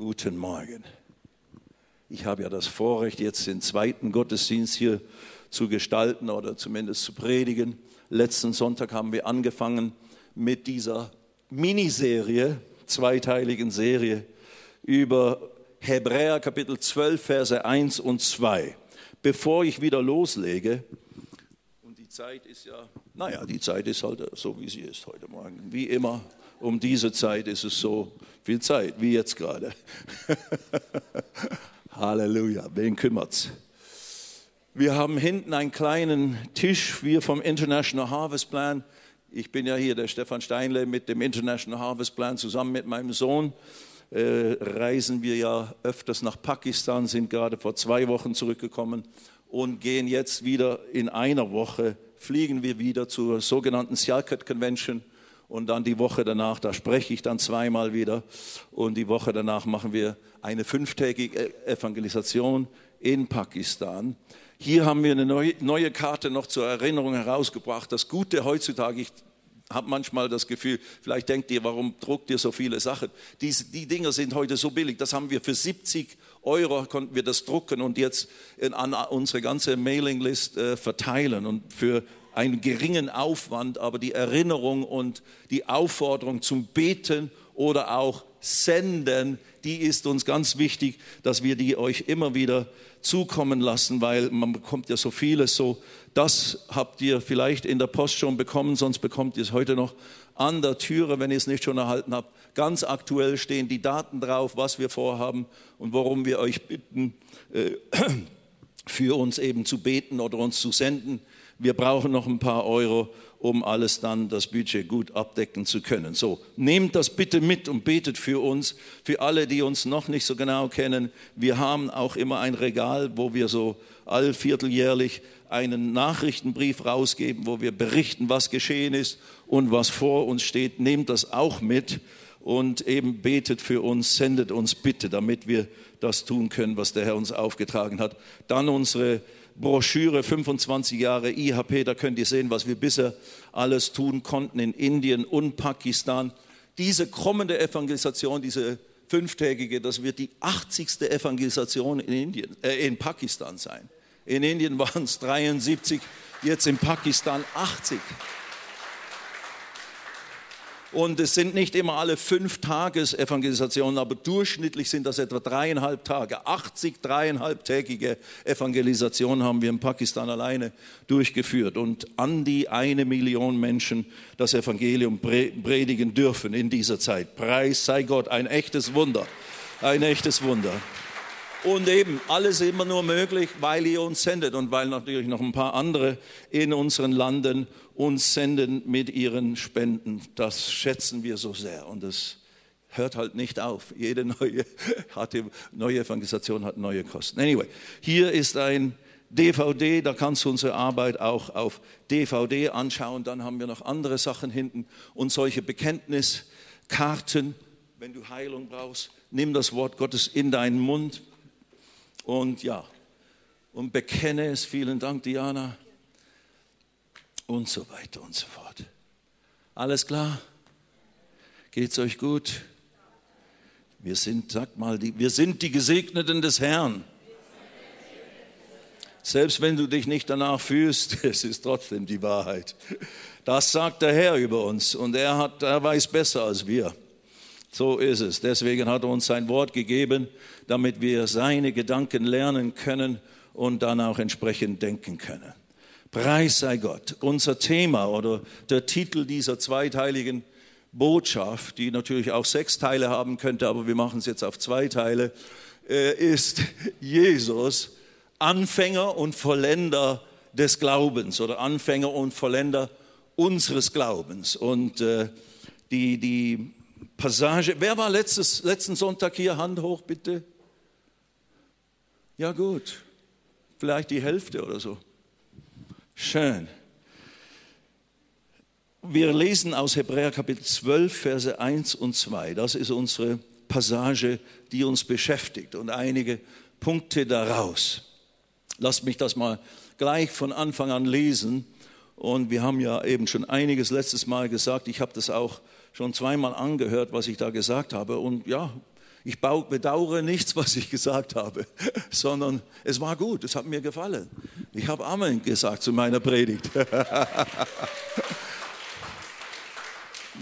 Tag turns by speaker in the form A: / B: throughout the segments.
A: Guten Morgen. Ich habe ja das Vorrecht, jetzt den zweiten Gottesdienst hier zu gestalten oder zumindest zu predigen. Letzten Sonntag haben wir angefangen mit dieser Miniserie, zweiteiligen Serie über Hebräer Kapitel 12, Verse 1 und 2. Bevor ich wieder loslege, und die Zeit ist ja, naja, die Zeit ist halt so, wie sie ist heute Morgen. Wie immer, um diese Zeit ist es so viel Zeit, wie jetzt gerade. Halleluja, wen kümmert's? Wir haben hinten einen kleinen Tisch, wir vom International Harvest Plan. Ich bin ja hier der Stefan Steinle mit dem International Harvest Plan zusammen mit meinem Sohn. Äh, reisen wir ja öfters nach Pakistan, sind gerade vor zwei Wochen zurückgekommen und gehen jetzt wieder in einer Woche, fliegen wir wieder zur sogenannten Sialkot Convention und dann die Woche danach, da spreche ich dann zweimal wieder und die Woche danach machen wir eine fünftägige Evangelisation in Pakistan. Hier haben wir eine neue, Karte noch zur Erinnerung herausgebracht. Das Gute heutzutage, ich habe manchmal das Gefühl, vielleicht denkt ihr, warum druckt ihr so viele Sachen? Die, die Dinger sind heute so billig. Das haben wir für 70 Euro, konnten wir das drucken und jetzt in, an unsere ganze Mailinglist äh, verteilen. Und für einen geringen Aufwand, aber die Erinnerung und die Aufforderung zum Beten oder auch Senden, die ist uns ganz wichtig, dass wir die euch immer wieder zukommen lassen, weil man bekommt ja so vieles so. Das habt ihr vielleicht in der Post schon bekommen, sonst bekommt ihr es heute noch an der Türe, wenn ihr es nicht schon erhalten habt. Ganz aktuell stehen die Daten drauf, was wir vorhaben und worum wir euch bitten, äh, für uns eben zu beten oder uns zu senden wir brauchen noch ein paar Euro, um alles dann das Budget gut abdecken zu können. So, nehmt das bitte mit und betet für uns, für alle, die uns noch nicht so genau kennen. Wir haben auch immer ein Regal, wo wir so allvierteljährlich einen Nachrichtenbrief rausgeben, wo wir berichten, was geschehen ist und was vor uns steht. Nehmt das auch mit und eben betet für uns, sendet uns bitte, damit wir das tun können, was der Herr uns aufgetragen hat. Dann unsere Broschüre 25 Jahre IHP, da könnt ihr sehen, was wir bisher alles tun konnten in Indien und Pakistan. Diese kommende Evangelisation, diese fünftägige, das wird die 80. Evangelisation in, Indien, äh, in Pakistan sein. In Indien waren es 73, jetzt in Pakistan 80. Und es sind nicht immer alle fünf Tages-Evangelisationen, aber durchschnittlich sind das etwa dreieinhalb Tage. 80 dreieinhalbtägige Evangelisationen haben wir in Pakistan alleine durchgeführt und an die eine Million Menschen das Evangelium predigen dürfen in dieser Zeit. Preis sei Gott, ein echtes Wunder, ein echtes Wunder. Und eben alles immer nur möglich, weil ihr uns sendet und weil natürlich noch ein paar andere in unseren Landen uns senden mit ihren Spenden. Das schätzen wir so sehr und es hört halt nicht auf. Jede neue, hatte, neue Evangelisation hat neue Kosten. Anyway, hier ist ein DVD, da kannst du unsere Arbeit auch auf DVD anschauen. Dann haben wir noch andere Sachen hinten und solche Bekenntniskarten. Wenn du Heilung brauchst, nimm das Wort Gottes in deinen Mund und ja, und bekenne es. Vielen Dank, Diana und so weiter und so fort. Alles klar? Geht's euch gut? Wir sind, sag mal, die, wir sind die Gesegneten des Herrn. Selbst wenn du dich nicht danach fühlst, es ist trotzdem die Wahrheit. Das sagt der Herr über uns und er, hat, er weiß besser als wir. So ist es. Deswegen hat er uns sein Wort gegeben, damit wir seine Gedanken lernen können und dann auch entsprechend denken können. Preis sei Gott. Unser Thema oder der Titel dieser zweiteiligen Botschaft, die natürlich auch sechs Teile haben könnte, aber wir machen es jetzt auf zwei Teile, äh, ist Jesus, Anfänger und Vollender des Glaubens oder Anfänger und Vollender unseres Glaubens. Und äh, die, die Passage, wer war letztes, letzten Sonntag hier? Hand hoch, bitte. Ja gut, vielleicht die Hälfte oder so. Schön. Wir lesen aus Hebräer Kapitel 12, Verse 1 und 2. Das ist unsere Passage, die uns beschäftigt und einige Punkte daraus. Lasst mich das mal gleich von Anfang an lesen. Und wir haben ja eben schon einiges letztes Mal gesagt. Ich habe das auch schon zweimal angehört, was ich da gesagt habe. Und ja, Ich bedauere nichts, was ich gesagt habe, sondern es war gut, es hat mir gefallen. Ich habe Amen gesagt zu meiner Predigt.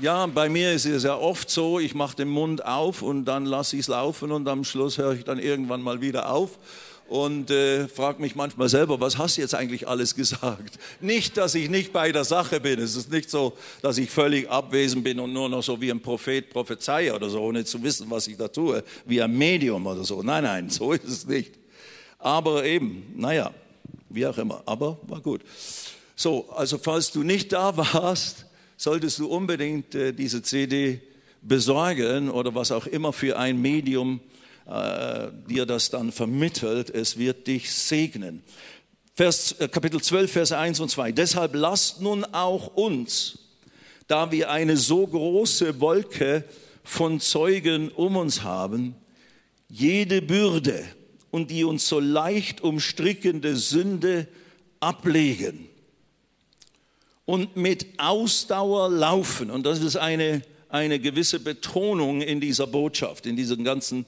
A: Ja, bei mir ist es ja oft so, ich mache den Mund auf und dann lasse ich es laufen und am Schluss höre ich dann irgendwann mal wieder auf und äh, frage mich manchmal selber, was hast du jetzt eigentlich alles gesagt? Nicht, dass ich nicht bei der Sache bin. Es ist nicht so, dass ich völlig abwesend bin und nur noch so wie ein Prophet prophezei oder so, ohne zu wissen, was ich da tue, wie ein Medium oder so. Nein, nein, so ist es nicht. Aber eben, naja, wie auch immer. Aber war gut. So, also falls du nicht da warst, solltest du unbedingt äh, diese CD besorgen oder was auch immer für ein Medium äh, dir das dann vermittelt. Es wird dich segnen. Vers, äh, Kapitel 12, Vers 1 und 2. Deshalb lasst nun auch uns, da wir eine so große Wolke von Zeugen um uns haben, jede Bürde und die uns so leicht umstrickende Sünde ablegen und mit Ausdauer laufen. Und das ist eine, eine gewisse Betonung in dieser Botschaft, in diesen ganzen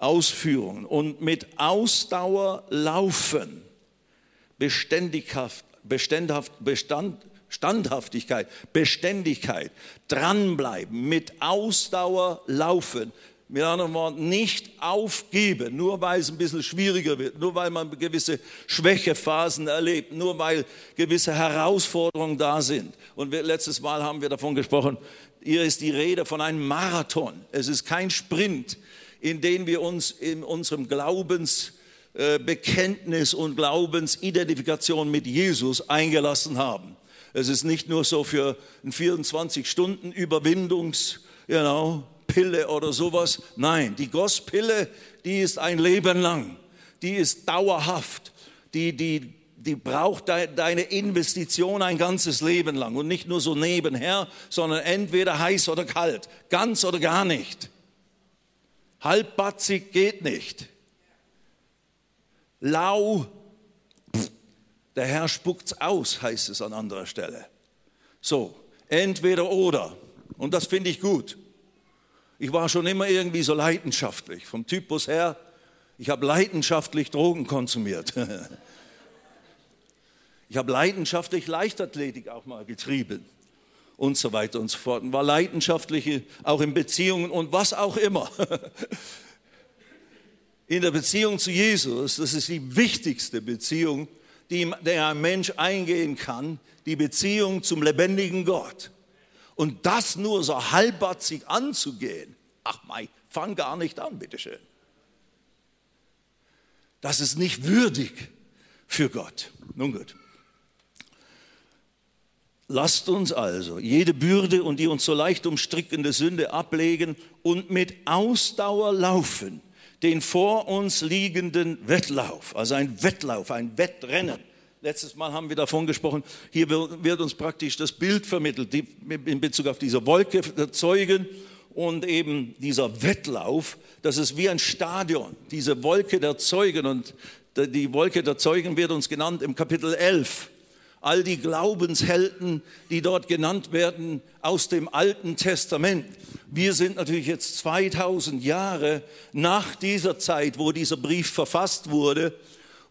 A: Ausführungen. Und mit Ausdauer laufen, Beständighaft, Bestandhaft, Bestand, Standhaftigkeit, Beständigkeit, dranbleiben, mit Ausdauer laufen. Mit anderen Worten, nicht aufgeben, nur weil es ein bisschen schwieriger wird, nur weil man gewisse Schwächephasen erlebt, nur weil gewisse Herausforderungen da sind. Und wir, letztes Mal haben wir davon gesprochen, hier ist die Rede von einem Marathon. Es ist kein Sprint, in den wir uns in unserem Glaubensbekenntnis und Glaubensidentifikation mit Jesus eingelassen haben. Es ist nicht nur so für ein 24 Stunden Überwindungs, you know, Pille oder sowas. Nein, die Gosspille, die ist ein Leben lang. Die ist dauerhaft. Die, die, die braucht deine Investition ein ganzes Leben lang und nicht nur so nebenher, sondern entweder heiß oder kalt, ganz oder gar nicht. Halbbatzig geht nicht. Lau, der Herr spuckt's aus, heißt es an anderer Stelle. So, entweder oder. Und das finde ich gut. Ich war schon immer irgendwie so leidenschaftlich. Vom Typus her, ich habe leidenschaftlich Drogen konsumiert. Ich habe leidenschaftlich Leichtathletik auch mal getrieben und so weiter und so fort. Und war leidenschaftlich auch in Beziehungen und was auch immer. In der Beziehung zu Jesus, das ist die wichtigste Beziehung, die ein Mensch eingehen kann, die Beziehung zum lebendigen Gott. Und das nur so halbbatzig anzugehen, ach mei, fang gar nicht an, bitteschön. Das ist nicht würdig für Gott. Nun gut. Lasst uns also jede Bürde und die uns so leicht umstrickende Sünde ablegen und mit Ausdauer laufen, den vor uns liegenden Wettlauf, also ein Wettlauf, ein Wettrennen. Letztes Mal haben wir davon gesprochen, hier wird uns praktisch das Bild vermittelt in Bezug auf diese Wolke der Zeugen und eben dieser Wettlauf, das ist wie ein Stadion, diese Wolke der Zeugen und die Wolke der Zeugen wird uns genannt im Kapitel 11. All die Glaubenshelden, die dort genannt werden aus dem Alten Testament. Wir sind natürlich jetzt 2000 Jahre nach dieser Zeit, wo dieser Brief verfasst wurde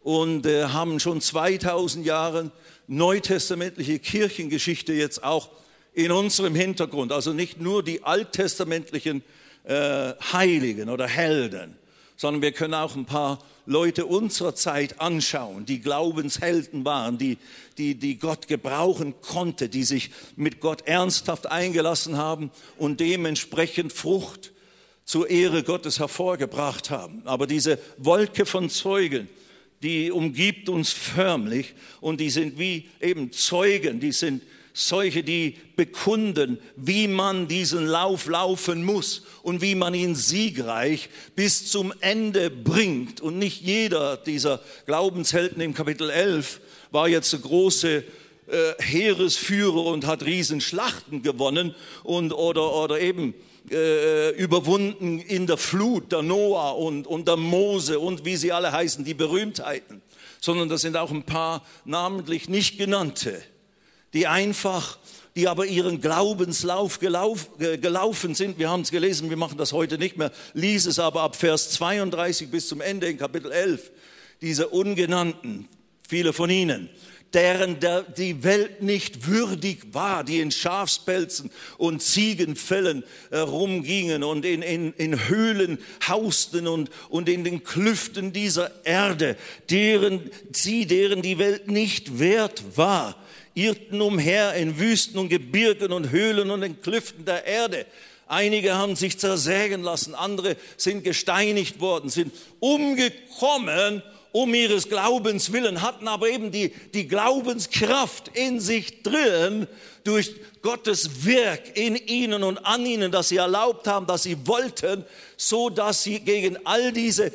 A: und äh, haben schon 2000 Jahre neutestamentliche Kirchengeschichte jetzt auch in unserem Hintergrund. Also nicht nur die alttestamentlichen äh, Heiligen oder Helden, sondern wir können auch ein paar Leute unserer Zeit anschauen, die Glaubenshelden waren, die, die, die Gott gebrauchen konnte, die sich mit Gott ernsthaft eingelassen haben und dementsprechend Frucht zur Ehre Gottes hervorgebracht haben. Aber diese Wolke von Zeugen, die umgibt uns förmlich und die sind wie eben Zeugen, die sind solche, die bekunden, wie man diesen Lauf laufen muss und wie man ihn siegreich bis zum Ende bringt. Und nicht jeder dieser Glaubenshelden im Kapitel 11 war jetzt der große äh, Heeresführer und hat Riesenschlachten gewonnen und, oder, oder eben äh, überwunden in der Flut, der Noah und, und der Mose und wie sie alle heißen, die Berühmtheiten, sondern das sind auch ein paar namentlich nicht genannte die einfach die aber ihren Glaubenslauf gelauf, gelaufen sind. Wir haben es gelesen, wir machen das heute nicht mehr. Lies es aber ab Vers 32 bis zum Ende in Kapitel 11. Diese Ungenannten, viele von ihnen, deren der, die Welt nicht würdig war, die in Schafspelzen und Ziegenfällen äh, rumgingen und in, in, in Höhlen hausten und, und in den Klüften dieser Erde, deren, sie, deren die Welt nicht wert war, irrten umher in Wüsten und Gebirgen und Höhlen und in Klüften der Erde. Einige haben sich zersägen lassen, andere sind gesteinigt worden, sind umgekommen um ihres Glaubens willen, hatten aber eben die, die Glaubenskraft in sich drin durch Gottes Werk in ihnen und an ihnen, dass sie erlaubt haben, dass sie wollten, so dass sie gegen all diese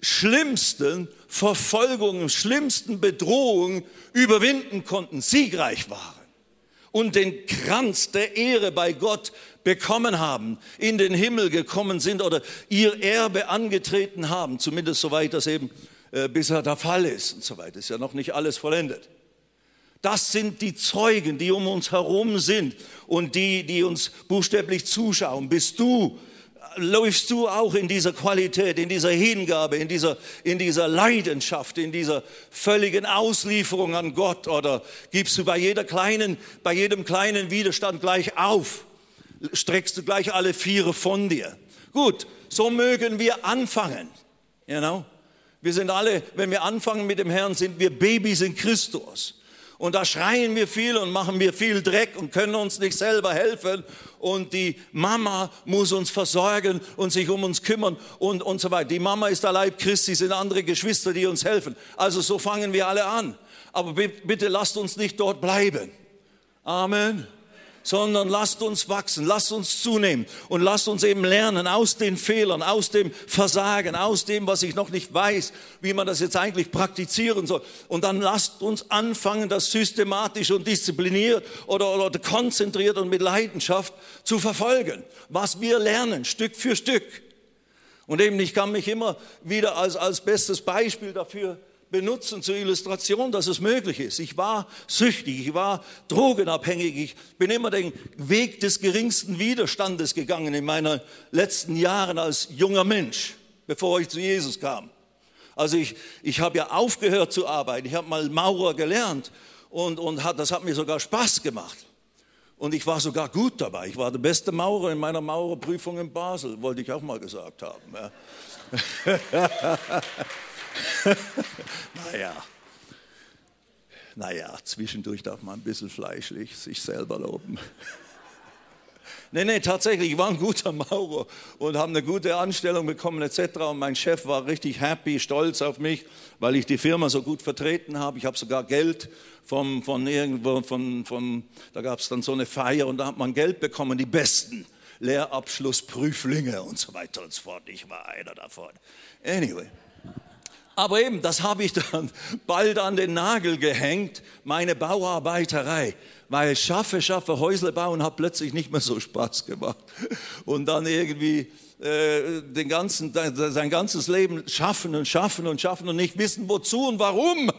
A: schlimmsten Verfolgungen, schlimmsten Bedrohungen überwinden konnten, siegreich waren und den Kranz der Ehre bei Gott bekommen haben, in den Himmel gekommen sind oder ihr Erbe angetreten haben, zumindest soweit das eben äh, bisher der Fall ist und so weiter. Ist ja noch nicht alles vollendet. Das sind die Zeugen, die um uns herum sind und die, die uns buchstäblich zuschauen. Bist du läufst du auch in dieser Qualität, in dieser Hingabe, in dieser, in dieser Leidenschaft, in dieser völligen Auslieferung an Gott oder gibst du bei jeder kleinen, bei jedem kleinen Widerstand gleich auf? Streckst du gleich alle Viere von dir? Gut, so mögen wir anfangen. You know? Wir sind alle, wenn wir anfangen mit dem Herrn, sind wir Babys in Christus. Und da schreien wir viel und machen wir viel Dreck und können uns nicht selber helfen. Und die Mama muss uns versorgen und sich um uns kümmern und, und so weiter. Die Mama ist der Leib Christi, sind andere Geschwister, die uns helfen. Also so fangen wir alle an. Aber bitte lasst uns nicht dort bleiben. Amen sondern lasst uns wachsen, lasst uns zunehmen und lasst uns eben lernen aus den Fehlern, aus dem Versagen, aus dem, was ich noch nicht weiß, wie man das jetzt eigentlich praktizieren soll. Und dann lasst uns anfangen, das systematisch und diszipliniert oder, oder konzentriert und mit Leidenschaft zu verfolgen, was wir lernen, Stück für Stück. Und eben, ich kann mich immer wieder als, als bestes Beispiel dafür benutzen zur Illustration, dass es möglich ist. Ich war süchtig, ich war drogenabhängig, ich bin immer den Weg des geringsten Widerstandes gegangen in meinen letzten Jahren als junger Mensch, bevor ich zu Jesus kam. Also ich, ich habe ja aufgehört zu arbeiten, ich habe mal Maurer gelernt und, und hat, das hat mir sogar Spaß gemacht. Und ich war sogar gut dabei. Ich war der beste Maurer in meiner Maurerprüfung in Basel, wollte ich auch mal gesagt haben. Ja. naja, naja, zwischendurch darf man ein bisschen fleischlich sich selber loben. Nee, nee, tatsächlich, ich war ein guter Maurer und habe eine gute Anstellung bekommen etc. Und mein Chef war richtig happy, stolz auf mich, weil ich die Firma so gut vertreten habe. Ich habe sogar Geld vom, von irgendwo, von, von, da gab es dann so eine Feier und da hat man Geld bekommen, die besten Lehrabschlussprüflinge und so weiter und so fort. Ich war einer davon. Anyway. Aber eben, das habe ich dann bald an den Nagel gehängt, meine Bauarbeiterei, weil schaffe, schaffe, Häusle bauen hat plötzlich nicht mehr so Spaß gemacht. Und dann irgendwie äh, den ganzen, sein ganzes Leben schaffen und schaffen und schaffen und nicht wissen, wozu und warum.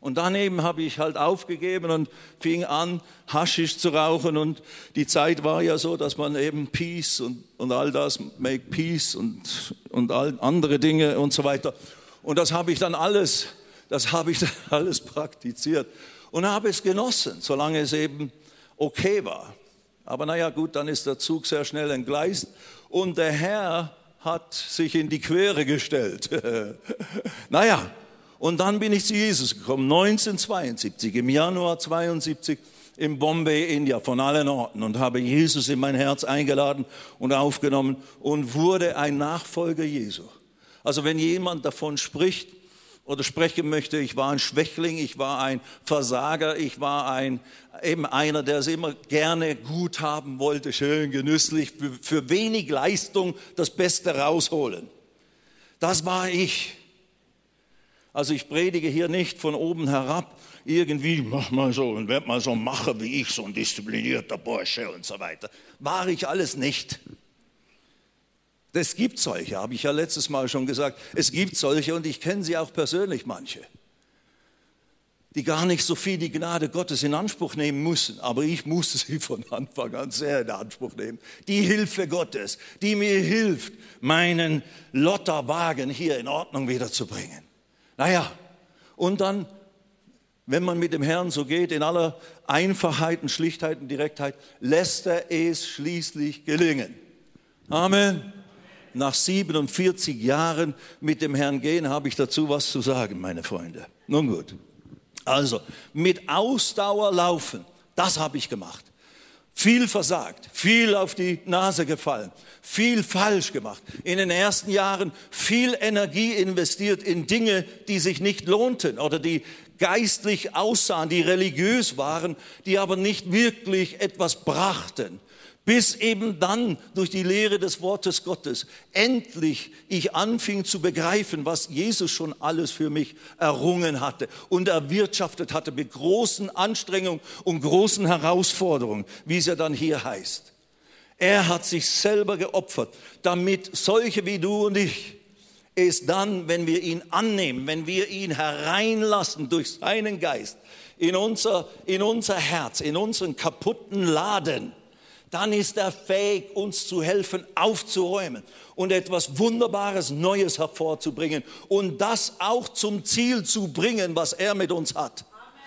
A: Und daneben habe ich halt aufgegeben und fing an, Haschisch zu rauchen. Und die Zeit war ja so, dass man eben Peace und, und all das, Make Peace und, und all andere Dinge und so weiter. Und das habe ich dann alles, das habe ich dann alles praktiziert und habe es genossen, solange es eben okay war. Aber naja, gut, dann ist der Zug sehr schnell entgleist und der Herr hat sich in die Quere gestellt. naja, und dann bin ich zu Jesus gekommen, 1972, im Januar 72 in Bombay, India, von allen Orten und habe Jesus in mein Herz eingeladen und aufgenommen und wurde ein Nachfolger Jesu. Also wenn jemand davon spricht oder sprechen möchte, ich war ein Schwächling, ich war ein Versager, ich war ein, eben einer, der es immer gerne gut haben wollte, schön genüsslich, für, wenig Leistung das Beste rausholen. Das war ich. Also ich predige hier nicht von oben herab, irgendwie, mach mal so und werd mal so Macher wie ich, so ein disziplinierter Bursche und so weiter. War ich alles nicht. Es gibt solche, habe ich ja letztes Mal schon gesagt. Es gibt solche und ich kenne sie auch persönlich, manche. die gar nicht so viel die Gnade Gottes in Anspruch nehmen müssen, aber ich musste sie von Anfang an sehr in Anspruch nehmen. Die Hilfe Gottes, die mir hilft, meinen Lotterwagen hier in Ordnung wiederzubringen. Naja, und dann, wenn man mit dem Herrn so geht, in aller Einfachheit und Schlichtheit und Direktheit, lässt er es schließlich gelingen. Amen. Nach 47 Jahren mit dem Herrn gehen, habe ich dazu was zu sagen, meine Freunde. Nun gut. Also mit Ausdauer laufen, das habe ich gemacht. Viel versagt, viel auf die Nase gefallen, viel falsch gemacht. In den ersten Jahren viel Energie investiert in Dinge, die sich nicht lohnten oder die geistlich aussahen, die religiös waren, die aber nicht wirklich etwas brachten bis eben dann durch die Lehre des Wortes Gottes endlich ich anfing zu begreifen, was Jesus schon alles für mich errungen hatte und erwirtschaftet hatte mit großen Anstrengungen und großen Herausforderungen, wie es ja dann hier heißt. Er hat sich selber geopfert, damit solche wie du und ich es dann, wenn wir ihn annehmen, wenn wir ihn hereinlassen durch seinen Geist in unser, in unser Herz, in unseren kaputten Laden, dann ist er fähig, uns zu helfen, aufzuräumen und etwas Wunderbares, Neues hervorzubringen und das auch zum Ziel zu bringen, was er mit uns hat.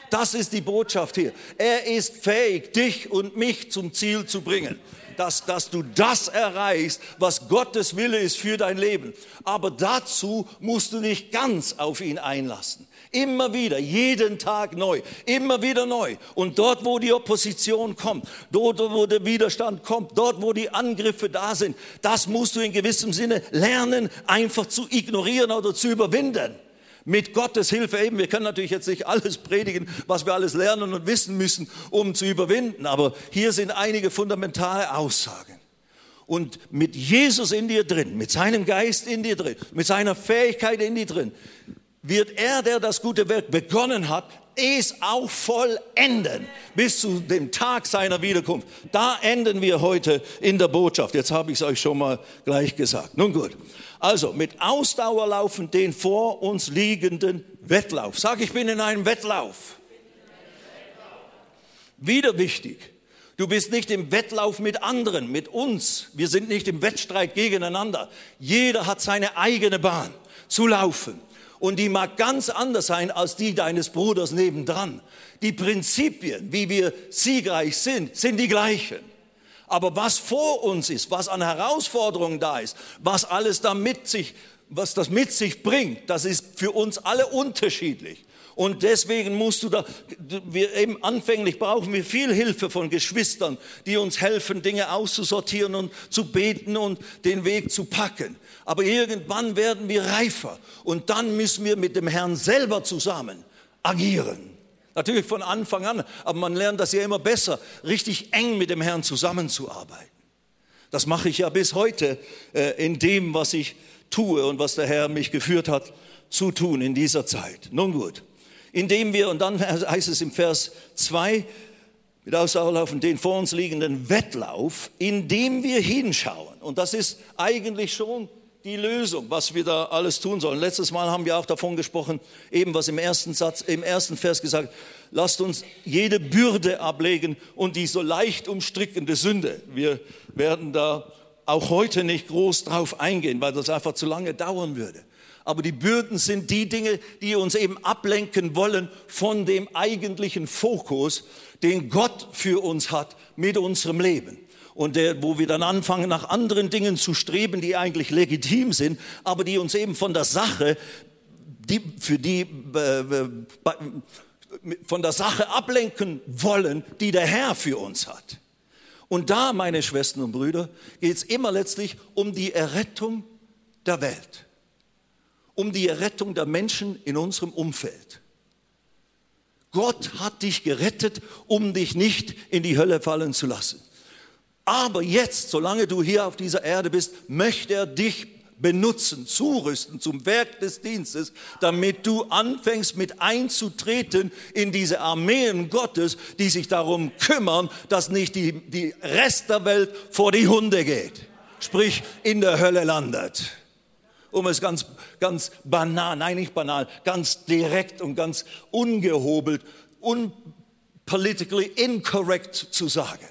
A: Das ist die Botschaft hier. Er ist fähig, dich und mich zum Ziel zu bringen. Dass, dass du das erreichst, was Gottes Wille ist für dein Leben. Aber dazu musst du dich ganz auf ihn einlassen. Immer wieder, jeden Tag neu, immer wieder neu. Und dort, wo die Opposition kommt, dort, wo der Widerstand kommt, dort, wo die Angriffe da sind, das musst du in gewissem Sinne lernen, einfach zu ignorieren oder zu überwinden. Mit Gottes Hilfe eben. Wir können natürlich jetzt nicht alles predigen, was wir alles lernen und wissen müssen, um zu überwinden. Aber hier sind einige fundamentale Aussagen. Und mit Jesus in dir drin, mit seinem Geist in dir drin, mit seiner Fähigkeit in dir drin, wird er, der das gute Werk begonnen hat, es auch vollenden bis zu dem Tag seiner Wiederkunft. Da enden wir heute in der Botschaft. Jetzt habe ich es euch schon mal gleich gesagt. Nun gut. Also mit Ausdauer laufen den vor uns liegenden Wettlauf. Sag, ich bin in einem Wettlauf. Wieder wichtig. Du bist nicht im Wettlauf mit anderen, mit uns. Wir sind nicht im Wettstreit gegeneinander. Jeder hat seine eigene Bahn zu laufen und die mag ganz anders sein als die deines Bruders nebendran. Die Prinzipien, wie wir siegreich sind, sind die gleichen. Aber was vor uns ist, was an Herausforderungen da ist, was alles da mit sich, was das mit sich bringt, das ist für uns alle unterschiedlich. Und deswegen musst du da, wir eben anfänglich brauchen wir viel Hilfe von Geschwistern, die uns helfen, Dinge auszusortieren und zu beten und den Weg zu packen aber irgendwann werden wir reifer und dann müssen wir mit dem Herrn selber zusammen agieren. Natürlich von Anfang an, aber man lernt das ja immer besser, richtig eng mit dem Herrn zusammenzuarbeiten. Das mache ich ja bis heute äh, in dem, was ich tue und was der Herr mich geführt hat zu tun in dieser Zeit. Nun gut, indem wir, und dann heißt es im Vers 2, mit Ausdauerlaufen den vor uns liegenden Wettlauf, indem wir hinschauen. Und das ist eigentlich schon die Lösung, was wir da alles tun sollen. Letztes Mal haben wir auch davon gesprochen, eben was im ersten Satz, im ersten Vers gesagt, lasst uns jede Bürde ablegen und die so leicht umstrickende Sünde. Wir werden da auch heute nicht groß drauf eingehen, weil das einfach zu lange dauern würde. Aber die Bürden sind die Dinge, die uns eben ablenken wollen von dem eigentlichen Fokus, den Gott für uns hat mit unserem Leben und der, wo wir dann anfangen, nach anderen Dingen zu streben, die eigentlich legitim sind, aber die uns eben von der Sache, die, für die, äh, von der Sache ablenken wollen, die der Herr für uns hat. Und da, meine Schwestern und Brüder, geht es immer letztlich um die Errettung der Welt, um die Errettung der Menschen in unserem Umfeld. Gott hat dich gerettet, um dich nicht in die Hölle fallen zu lassen. Aber jetzt, solange du hier auf dieser Erde bist, möchte er dich benutzen, zurüsten zum Werk des Dienstes, damit du anfängst mit einzutreten in diese Armeen Gottes, die sich darum kümmern, dass nicht die, die Rest der Welt vor die Hunde geht, sprich in der Hölle landet. Um es ganz, ganz banal, nein, nicht banal, ganz direkt und ganz ungehobelt, unpolitically incorrect zu sagen.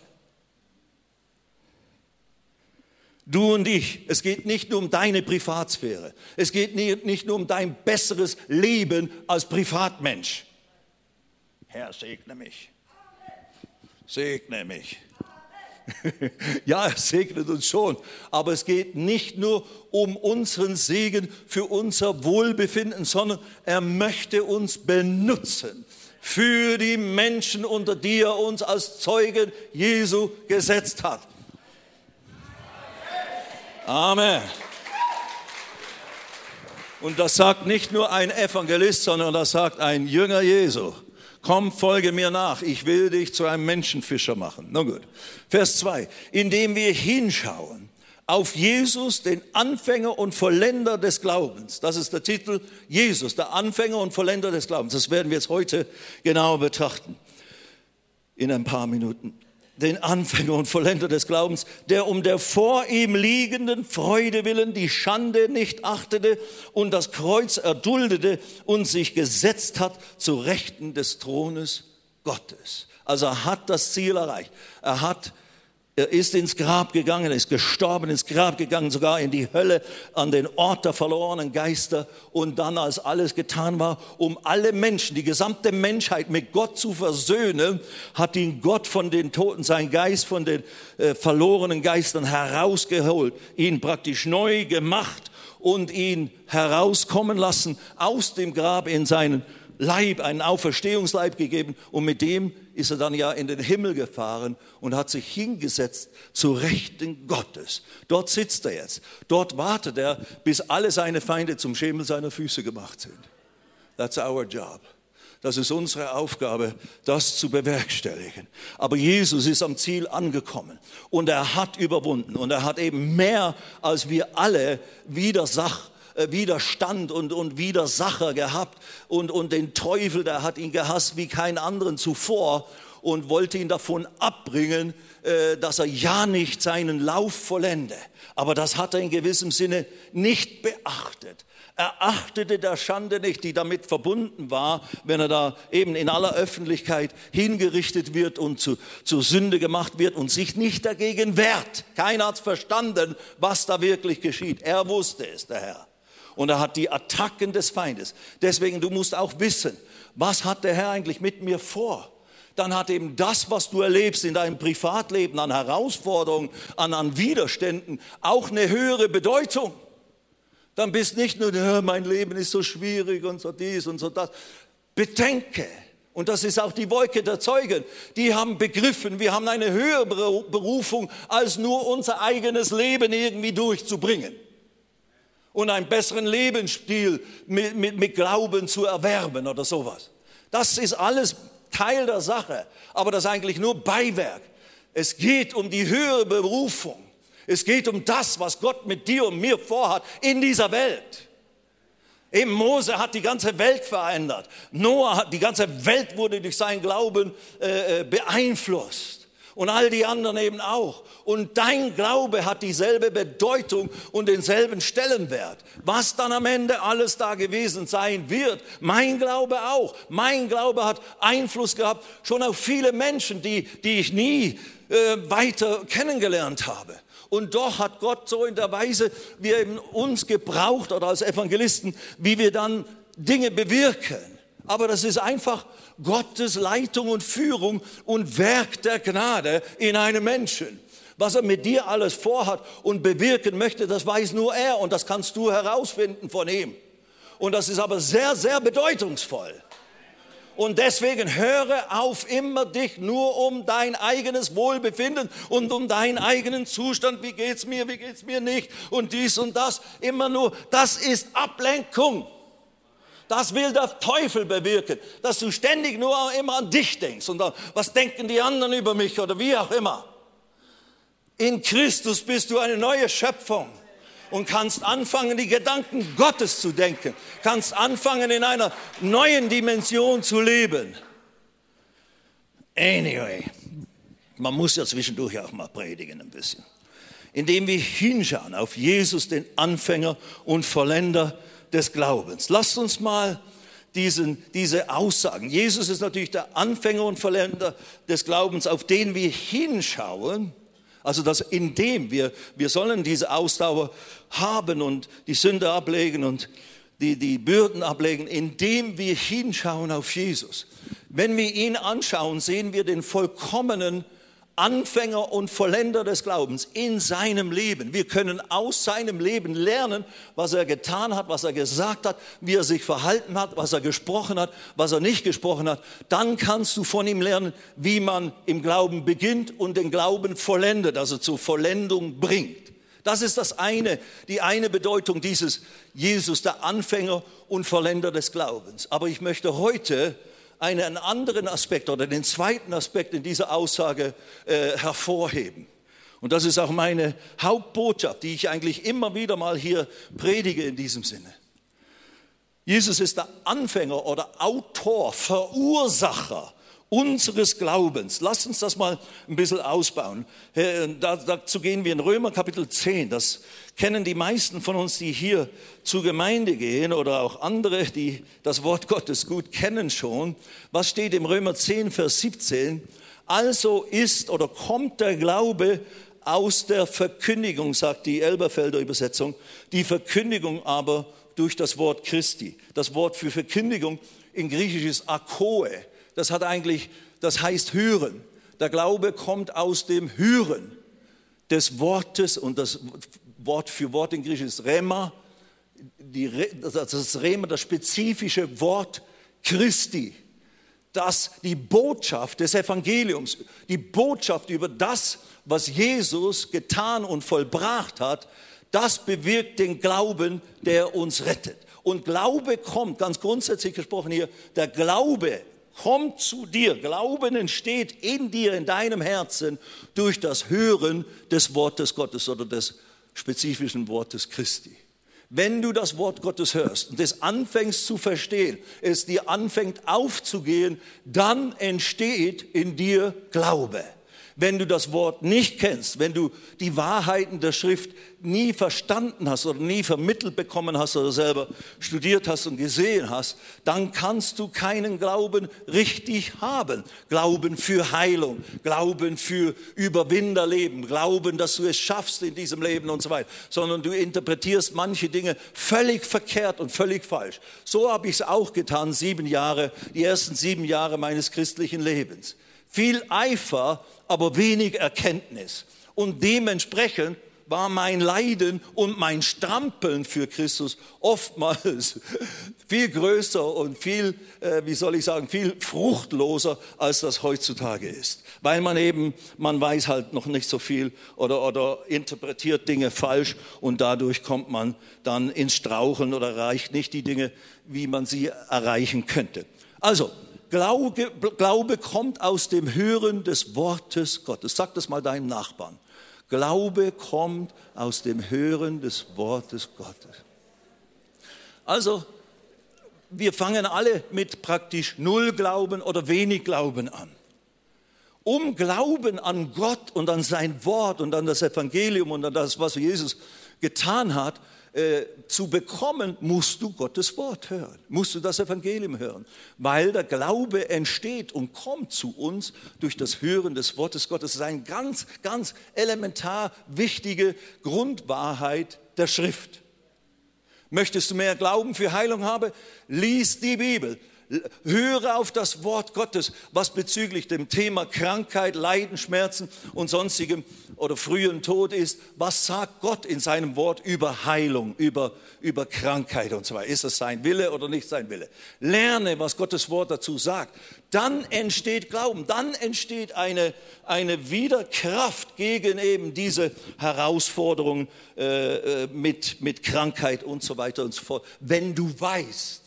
A: Du und ich, es geht nicht nur um deine Privatsphäre. Es geht nicht nur um dein besseres Leben als Privatmensch. Herr, segne mich. Segne mich. ja, er segnet uns schon, aber es geht nicht nur um unseren Segen für unser Wohlbefinden, sondern er möchte uns benutzen für die Menschen, unter die er uns als Zeugen Jesu gesetzt hat. Amen. Und das sagt nicht nur ein Evangelist, sondern das sagt ein Jünger Jesu. Komm, folge mir nach, ich will dich zu einem Menschenfischer machen. Na gut. Vers 2. Indem wir hinschauen auf Jesus, den Anfänger und Vollender des Glaubens. Das ist der Titel Jesus, der Anfänger und Vollender des Glaubens. Das werden wir jetzt heute genauer betrachten. In ein paar Minuten den Anfänger und Vollender des Glaubens, der um der vor ihm liegenden Freude willen die Schande nicht achtete und das Kreuz erduldete und sich gesetzt hat zu Rechten des Thrones Gottes. Also er hat das Ziel erreicht. Er hat er ist ins Grab gegangen, ist gestorben, ins Grab gegangen, sogar in die Hölle, an den Ort der verlorenen Geister. Und dann, als alles getan war, um alle Menschen, die gesamte Menschheit mit Gott zu versöhnen, hat ihn Gott von den Toten, sein Geist von den äh, verlorenen Geistern herausgeholt, ihn praktisch neu gemacht und ihn herauskommen lassen aus dem Grab in seinen Leib, einen Auferstehungsleib gegeben und mit dem ist er dann ja in den Himmel gefahren und hat sich hingesetzt zu Rechten Gottes. Dort sitzt er jetzt. Dort wartet er, bis alle seine Feinde zum Schemel seiner Füße gemacht sind. That's our job. Das ist unsere Aufgabe, das zu bewerkstelligen. Aber Jesus ist am Ziel angekommen und er hat überwunden und er hat eben mehr als wir alle Widersach Widerstand und, und Widersacher gehabt und, und den Teufel, der hat ihn gehasst wie keinen anderen zuvor und wollte ihn davon abbringen, äh, dass er ja nicht seinen Lauf vollende. Aber das hat er in gewissem Sinne nicht beachtet. Er achtete der Schande nicht, die damit verbunden war, wenn er da eben in aller Öffentlichkeit hingerichtet wird und zu, zur Sünde gemacht wird und sich nicht dagegen wehrt. Keiner hat verstanden, was da wirklich geschieht. Er wusste es, der Herr und er hat die Attacken des Feindes. Deswegen, du musst auch wissen, was hat der Herr eigentlich mit mir vor? Dann hat eben das, was du erlebst in deinem Privatleben an Herausforderungen, an, an Widerständen, auch eine höhere Bedeutung. Dann bist nicht nur, mein Leben ist so schwierig und so dies und so das. Bedenke, und das ist auch die Wolke der Zeugen, die haben begriffen, wir haben eine höhere Berufung, als nur unser eigenes Leben irgendwie durchzubringen und einen besseren Lebensstil mit, mit, mit Glauben zu erwerben oder sowas. Das ist alles Teil der Sache, aber das ist eigentlich nur Beiwerk. Es geht um die höhere Berufung. Es geht um das, was Gott mit dir und mir vorhat in dieser Welt. Eben Mose hat die ganze Welt verändert. Noah hat, die ganze Welt wurde durch seinen Glauben äh, äh beeinflusst und all die anderen eben auch. Und dein Glaube hat dieselbe Bedeutung und denselben Stellenwert. Was dann am Ende alles da gewesen sein wird, mein Glaube auch. Mein Glaube hat Einfluss gehabt schon auf viele Menschen, die, die ich nie äh, weiter kennengelernt habe. Und doch hat Gott so in der Weise, wie er uns gebraucht oder als Evangelisten, wie wir dann Dinge bewirken. Aber das ist einfach Gottes Leitung und Führung und Werk der Gnade in einem Menschen. Was er mit dir alles vorhat und bewirken möchte, das weiß nur er und das kannst du herausfinden von ihm. Und das ist aber sehr, sehr bedeutungsvoll. Und deswegen höre auf, immer dich nur um dein eigenes Wohlbefinden und um deinen eigenen Zustand. Wie geht's mir, wie geht's mir nicht? Und dies und das. Immer nur, das ist Ablenkung. Das will der Teufel bewirken, dass du ständig nur immer an dich denkst und dann, was denken die anderen über mich oder wie auch immer. In Christus bist du eine neue Schöpfung und kannst anfangen, die Gedanken Gottes zu denken, kannst anfangen, in einer neuen Dimension zu leben. Anyway, man muss ja zwischendurch auch mal predigen ein bisschen. indem wir hinschauen auf Jesus, den Anfänger und Vollender des Glaubens. Lasst uns mal diesen, diese Aussagen. Jesus ist natürlich der Anfänger und Vollender des Glaubens, auf den wir hinschauen. Also dass indem wir, wir sollen diese Ausdauer haben und die Sünde ablegen und die, die Bürden ablegen, indem wir hinschauen auf Jesus. Wenn wir ihn anschauen, sehen wir den vollkommenen Anfänger und Vollender des Glaubens in seinem Leben. Wir können aus seinem Leben lernen, was er getan hat, was er gesagt hat, wie er sich verhalten hat, was er gesprochen hat, was er nicht gesprochen hat. Dann kannst du von ihm lernen, wie man im Glauben beginnt und den Glauben vollendet, also zur Vollendung bringt. Das ist das eine, die eine Bedeutung dieses Jesus, der Anfänger und Vollender des Glaubens. Aber ich möchte heute einen anderen Aspekt oder den zweiten Aspekt in dieser Aussage äh, hervorheben. Und das ist auch meine Hauptbotschaft, die ich eigentlich immer wieder mal hier predige in diesem Sinne. Jesus ist der Anfänger oder Autor, Verursacher unseres Glaubens. Lasst uns das mal ein bisschen ausbauen. Dazu gehen wir in Römer Kapitel 10. Das kennen die meisten von uns, die hier zur Gemeinde gehen oder auch andere, die das Wort Gottes gut kennen schon. Was steht im Römer 10, Vers 17? Also ist oder kommt der Glaube aus der Verkündigung, sagt die Elberfelder Übersetzung, die Verkündigung aber durch das Wort Christi. Das Wort für Verkündigung in Griechisch ist Akoe das hat eigentlich, das heißt hören. Der Glaube kommt aus dem Hören des Wortes und das Wort für Wort in Griechisch ist Rema. Die, das Rema, das spezifische Wort Christi. Das die Botschaft des Evangeliums, die Botschaft über das, was Jesus getan und vollbracht hat, das bewirkt den Glauben, der uns rettet. Und Glaube kommt, ganz grundsätzlich gesprochen hier, der Glaube kommt zu dir. Glauben entsteht in dir, in deinem Herzen durch das Hören des Wortes Gottes oder des spezifischen Wortes Christi. Wenn du das Wort Gottes hörst und es anfängst zu verstehen, es dir anfängt aufzugehen, dann entsteht in dir Glaube wenn du das Wort nicht kennst, wenn du die Wahrheiten der Schrift nie verstanden hast oder nie vermittelt bekommen hast oder selber studiert hast und gesehen hast, dann kannst du keinen Glauben richtig haben. Glauben für Heilung, Glauben für Überwinderleben, Glauben, dass du es schaffst in diesem Leben und so weiter, sondern du interpretierst manche Dinge völlig verkehrt und völlig falsch. So habe ich es auch getan, sieben Jahre, die ersten sieben Jahre meines christlichen Lebens. Viel Eifer, aber wenig Erkenntnis. Und dementsprechend war mein Leiden und mein Strampeln für Christus oftmals viel größer und viel, äh, wie soll ich sagen, viel fruchtloser, als das heutzutage ist. Weil man eben, man weiß halt noch nicht so viel oder, oder interpretiert Dinge falsch und dadurch kommt man dann ins Straucheln oder erreicht nicht die Dinge, wie man sie erreichen könnte. Also, Glaube, Glaube kommt aus dem Hören des Wortes Gottes. Sag das mal deinem Nachbarn. Glaube kommt aus dem Hören des Wortes Gottes. Also, wir fangen alle mit praktisch null Glauben oder wenig Glauben an. Um Glauben an Gott und an sein Wort und an das Evangelium und an das, was Jesus getan hat, äh, zu bekommen, musst du Gottes Wort hören, musst du das Evangelium hören, weil der Glaube entsteht und kommt zu uns durch das Hören des Wortes Gottes. Das ist eine ganz, ganz elementar wichtige Grundwahrheit der Schrift. Möchtest du mehr Glauben für Heilung haben? Lies die Bibel. Höre auf das Wort Gottes, was bezüglich dem Thema Krankheit, Leiden, Schmerzen und sonstigem oder frühen Tod ist. Was sagt Gott in seinem Wort über Heilung, über, über Krankheit und so weiter? Ist es sein Wille oder nicht sein Wille? Lerne, was Gottes Wort dazu sagt. Dann entsteht Glauben, dann entsteht eine, eine Widerkraft gegen eben diese Herausforderung äh, äh mit, mit Krankheit und so weiter und so fort. Wenn du weißt,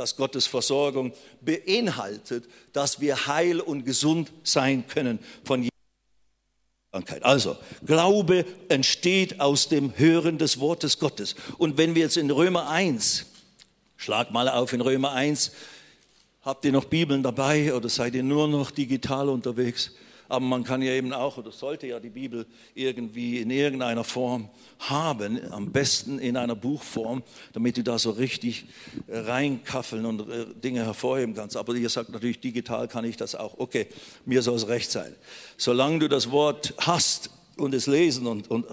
A: dass Gottes Versorgung beinhaltet, dass wir heil und gesund sein können von jeder Krankheit. Also, Glaube entsteht aus dem Hören des Wortes Gottes. Und wenn wir jetzt in Römer 1, schlag mal auf in Römer 1, habt ihr noch Bibeln dabei oder seid ihr nur noch digital unterwegs? Aber man kann ja eben auch oder sollte ja die Bibel irgendwie in irgendeiner Form haben, am besten in einer Buchform, damit du da so richtig äh, reinkaffeln und äh, Dinge hervorheben kannst. Aber ihr sagt natürlich, digital kann ich das auch. Okay, mir soll es recht sein. Solange du das Wort hast und es lesen und, und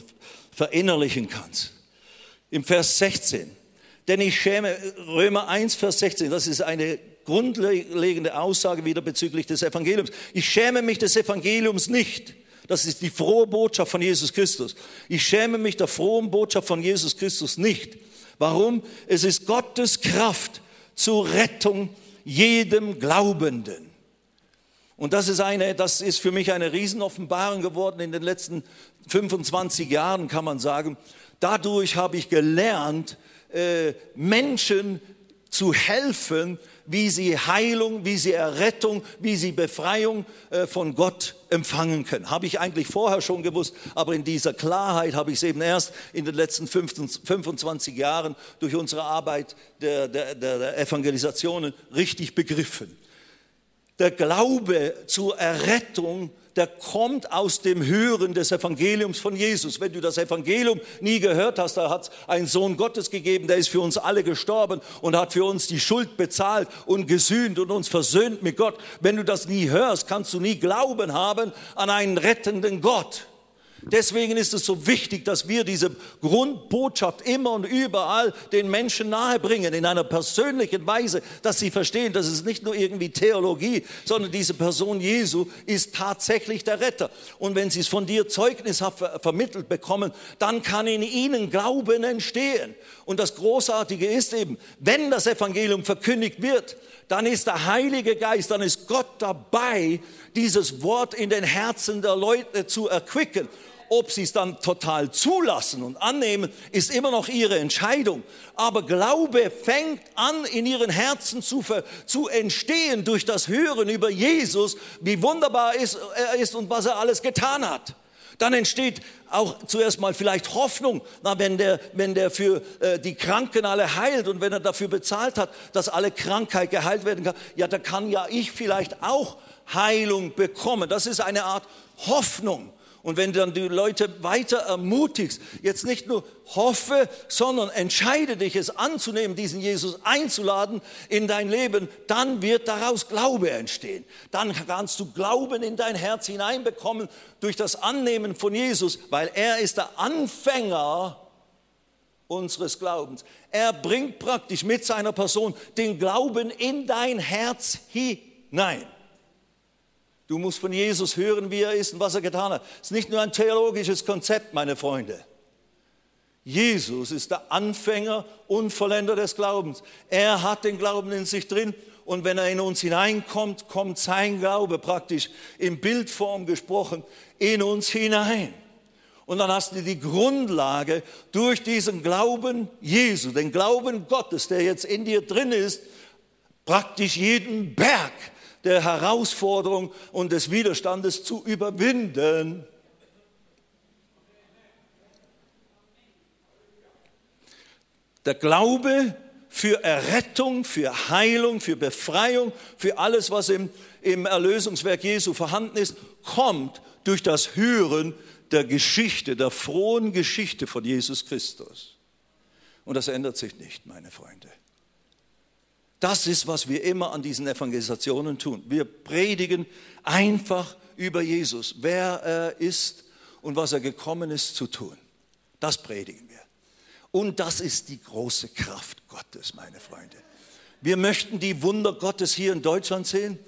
A: verinnerlichen kannst. Im Vers 16. Denn ich schäme, Römer 1, Vers 16, das ist eine grundlegende Aussage wieder bezüglich des Evangeliums. Ich schäme mich des Evangeliums nicht. Das ist die frohe Botschaft von Jesus Christus. Ich schäme mich der frohen Botschaft von Jesus Christus nicht. Warum? Es ist Gottes Kraft zur Rettung jedem Glaubenden. Und das ist, eine, das ist für mich eine Riesenoffenbarung geworden in den letzten 25 Jahren, kann man sagen. Dadurch habe ich gelernt, äh, Menschen zu helfen, wie sie Heilung, wie sie Errettung, wie sie Befreiung äh, von Gott empfangen können. Habe ich eigentlich vorher schon gewusst, aber in dieser Klarheit habe ich es eben erst in den letzten 25 Jahren durch unsere Arbeit der, der, der Evangelisationen richtig begriffen. Der Glaube zur Errettung der kommt aus dem Hören des Evangeliums von Jesus. Wenn du das Evangelium nie gehört hast, da hat einen Sohn Gottes gegeben, der ist für uns alle gestorben und hat für uns die Schuld bezahlt und gesühnt und uns versöhnt mit Gott. Wenn du das nie hörst, kannst du nie Glauben haben an einen rettenden Gott. Deswegen ist es so wichtig, dass wir diese Grundbotschaft immer und überall den Menschen nahebringen, in einer persönlichen Weise, dass sie verstehen, dass es nicht nur irgendwie Theologie, sondern diese Person Jesu ist tatsächlich der Retter. Und wenn sie es von dir zeugnishaft vermittelt bekommen, dann kann in ihnen Glauben entstehen. Und das Großartige ist eben, wenn das Evangelium verkündigt wird, dann ist der Heilige Geist, dann ist Gott dabei, dieses Wort in den Herzen der Leute zu erquicken ob sie es dann total zulassen und annehmen, ist immer noch ihre Entscheidung. Aber Glaube fängt an, in ihren Herzen zu, zu entstehen durch das Hören über Jesus, wie wunderbar er ist und was er alles getan hat. Dann entsteht auch zuerst mal vielleicht Hoffnung, na, wenn, der, wenn der für äh, die Kranken alle heilt und wenn er dafür bezahlt hat, dass alle Krankheit geheilt werden kann, ja, da kann ja ich vielleicht auch Heilung bekommen. Das ist eine Art Hoffnung. Und wenn dann die Leute weiter ermutigst, jetzt nicht nur hoffe, sondern entscheide dich, es anzunehmen, diesen Jesus einzuladen in dein Leben, dann wird daraus Glaube entstehen. Dann kannst du Glauben in dein Herz hineinbekommen durch das Annehmen von Jesus, weil er ist der Anfänger unseres Glaubens. Er bringt praktisch mit seiner Person den Glauben in dein Herz hinein. Du musst von Jesus hören, wie er ist und was er getan hat. Es ist nicht nur ein theologisches Konzept, meine Freunde. Jesus ist der Anfänger und Vollender des Glaubens. Er hat den Glauben in sich drin und wenn er in uns hineinkommt, kommt sein Glaube praktisch in Bildform gesprochen in uns hinein. Und dann hast du die Grundlage durch diesen Glauben Jesu, den Glauben Gottes, der jetzt in dir drin ist, praktisch jeden Berg der Herausforderung und des Widerstandes zu überwinden. Der Glaube für Errettung, für Heilung, für Befreiung, für alles, was im, im Erlösungswerk Jesu vorhanden ist, kommt durch das Hören der Geschichte, der frohen Geschichte von Jesus Christus. Und das ändert sich nicht, meine Freunde. Das ist, was wir immer an diesen Evangelisationen tun. Wir predigen einfach über Jesus, wer er ist und was er gekommen ist zu tun. Das predigen wir. Und das ist die große Kraft Gottes, meine Freunde. Wir möchten die Wunder Gottes hier in Deutschland sehen.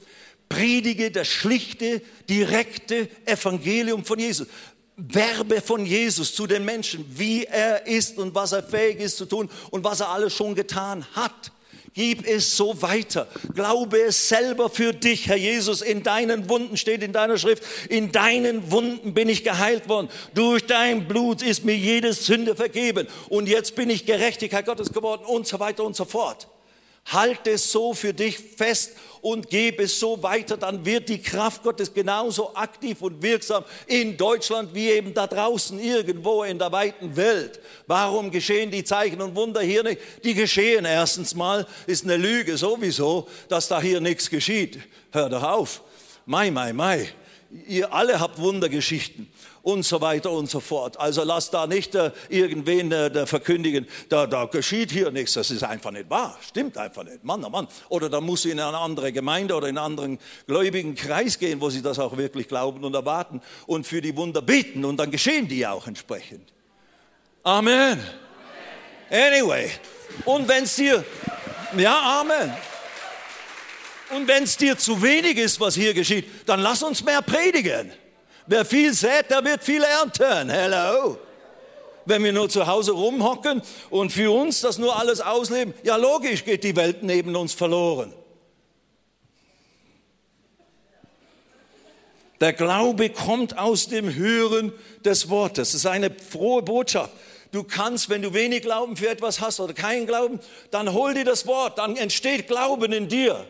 A: Predige das schlichte, direkte Evangelium von Jesus. Werbe von Jesus zu den Menschen, wie er ist und was er fähig ist zu tun und was er alles schon getan hat. Gib es so weiter. Glaube es selber für dich, Herr Jesus. In deinen Wunden steht in deiner Schrift, in deinen Wunden bin ich geheilt worden. Durch dein Blut ist mir jede Sünde vergeben. Und jetzt bin ich Gerechtigkeit Gottes geworden und so weiter und so fort. Halt es so für dich fest und gebe es so weiter, dann wird die Kraft Gottes genauso aktiv und wirksam in Deutschland wie eben da draußen irgendwo in der weiten Welt. Warum geschehen die Zeichen und Wunder hier nicht? Die geschehen erstens mal, ist eine Lüge sowieso, dass da hier nichts geschieht. Hör doch auf. Mai, mai, mai. ihr alle habt Wundergeschichten und so weiter und so fort. Also lasst da nicht äh, irgendwen äh, verkündigen, da, da geschieht hier nichts, das ist einfach nicht wahr, stimmt einfach nicht, Mann, oh Mann. Oder da muss sie in eine andere Gemeinde oder in einen anderen gläubigen Kreis gehen, wo sie das auch wirklich glauben und erwarten und für die Wunder beten und dann geschehen die auch entsprechend. Amen. Anyway, und wenn es dir, ja, Amen. Und wenn es dir zu wenig ist, was hier geschieht, dann lass uns mehr predigen. Wer viel sät, der wird viel ernten. Hello. Wenn wir nur zu Hause rumhocken und für uns das nur alles ausleben, ja logisch geht die Welt neben uns verloren. Der Glaube kommt aus dem Hören des Wortes. Das ist eine frohe Botschaft. Du kannst, wenn du wenig Glauben für etwas hast oder keinen Glauben, dann hol dir das Wort, dann entsteht Glauben in dir.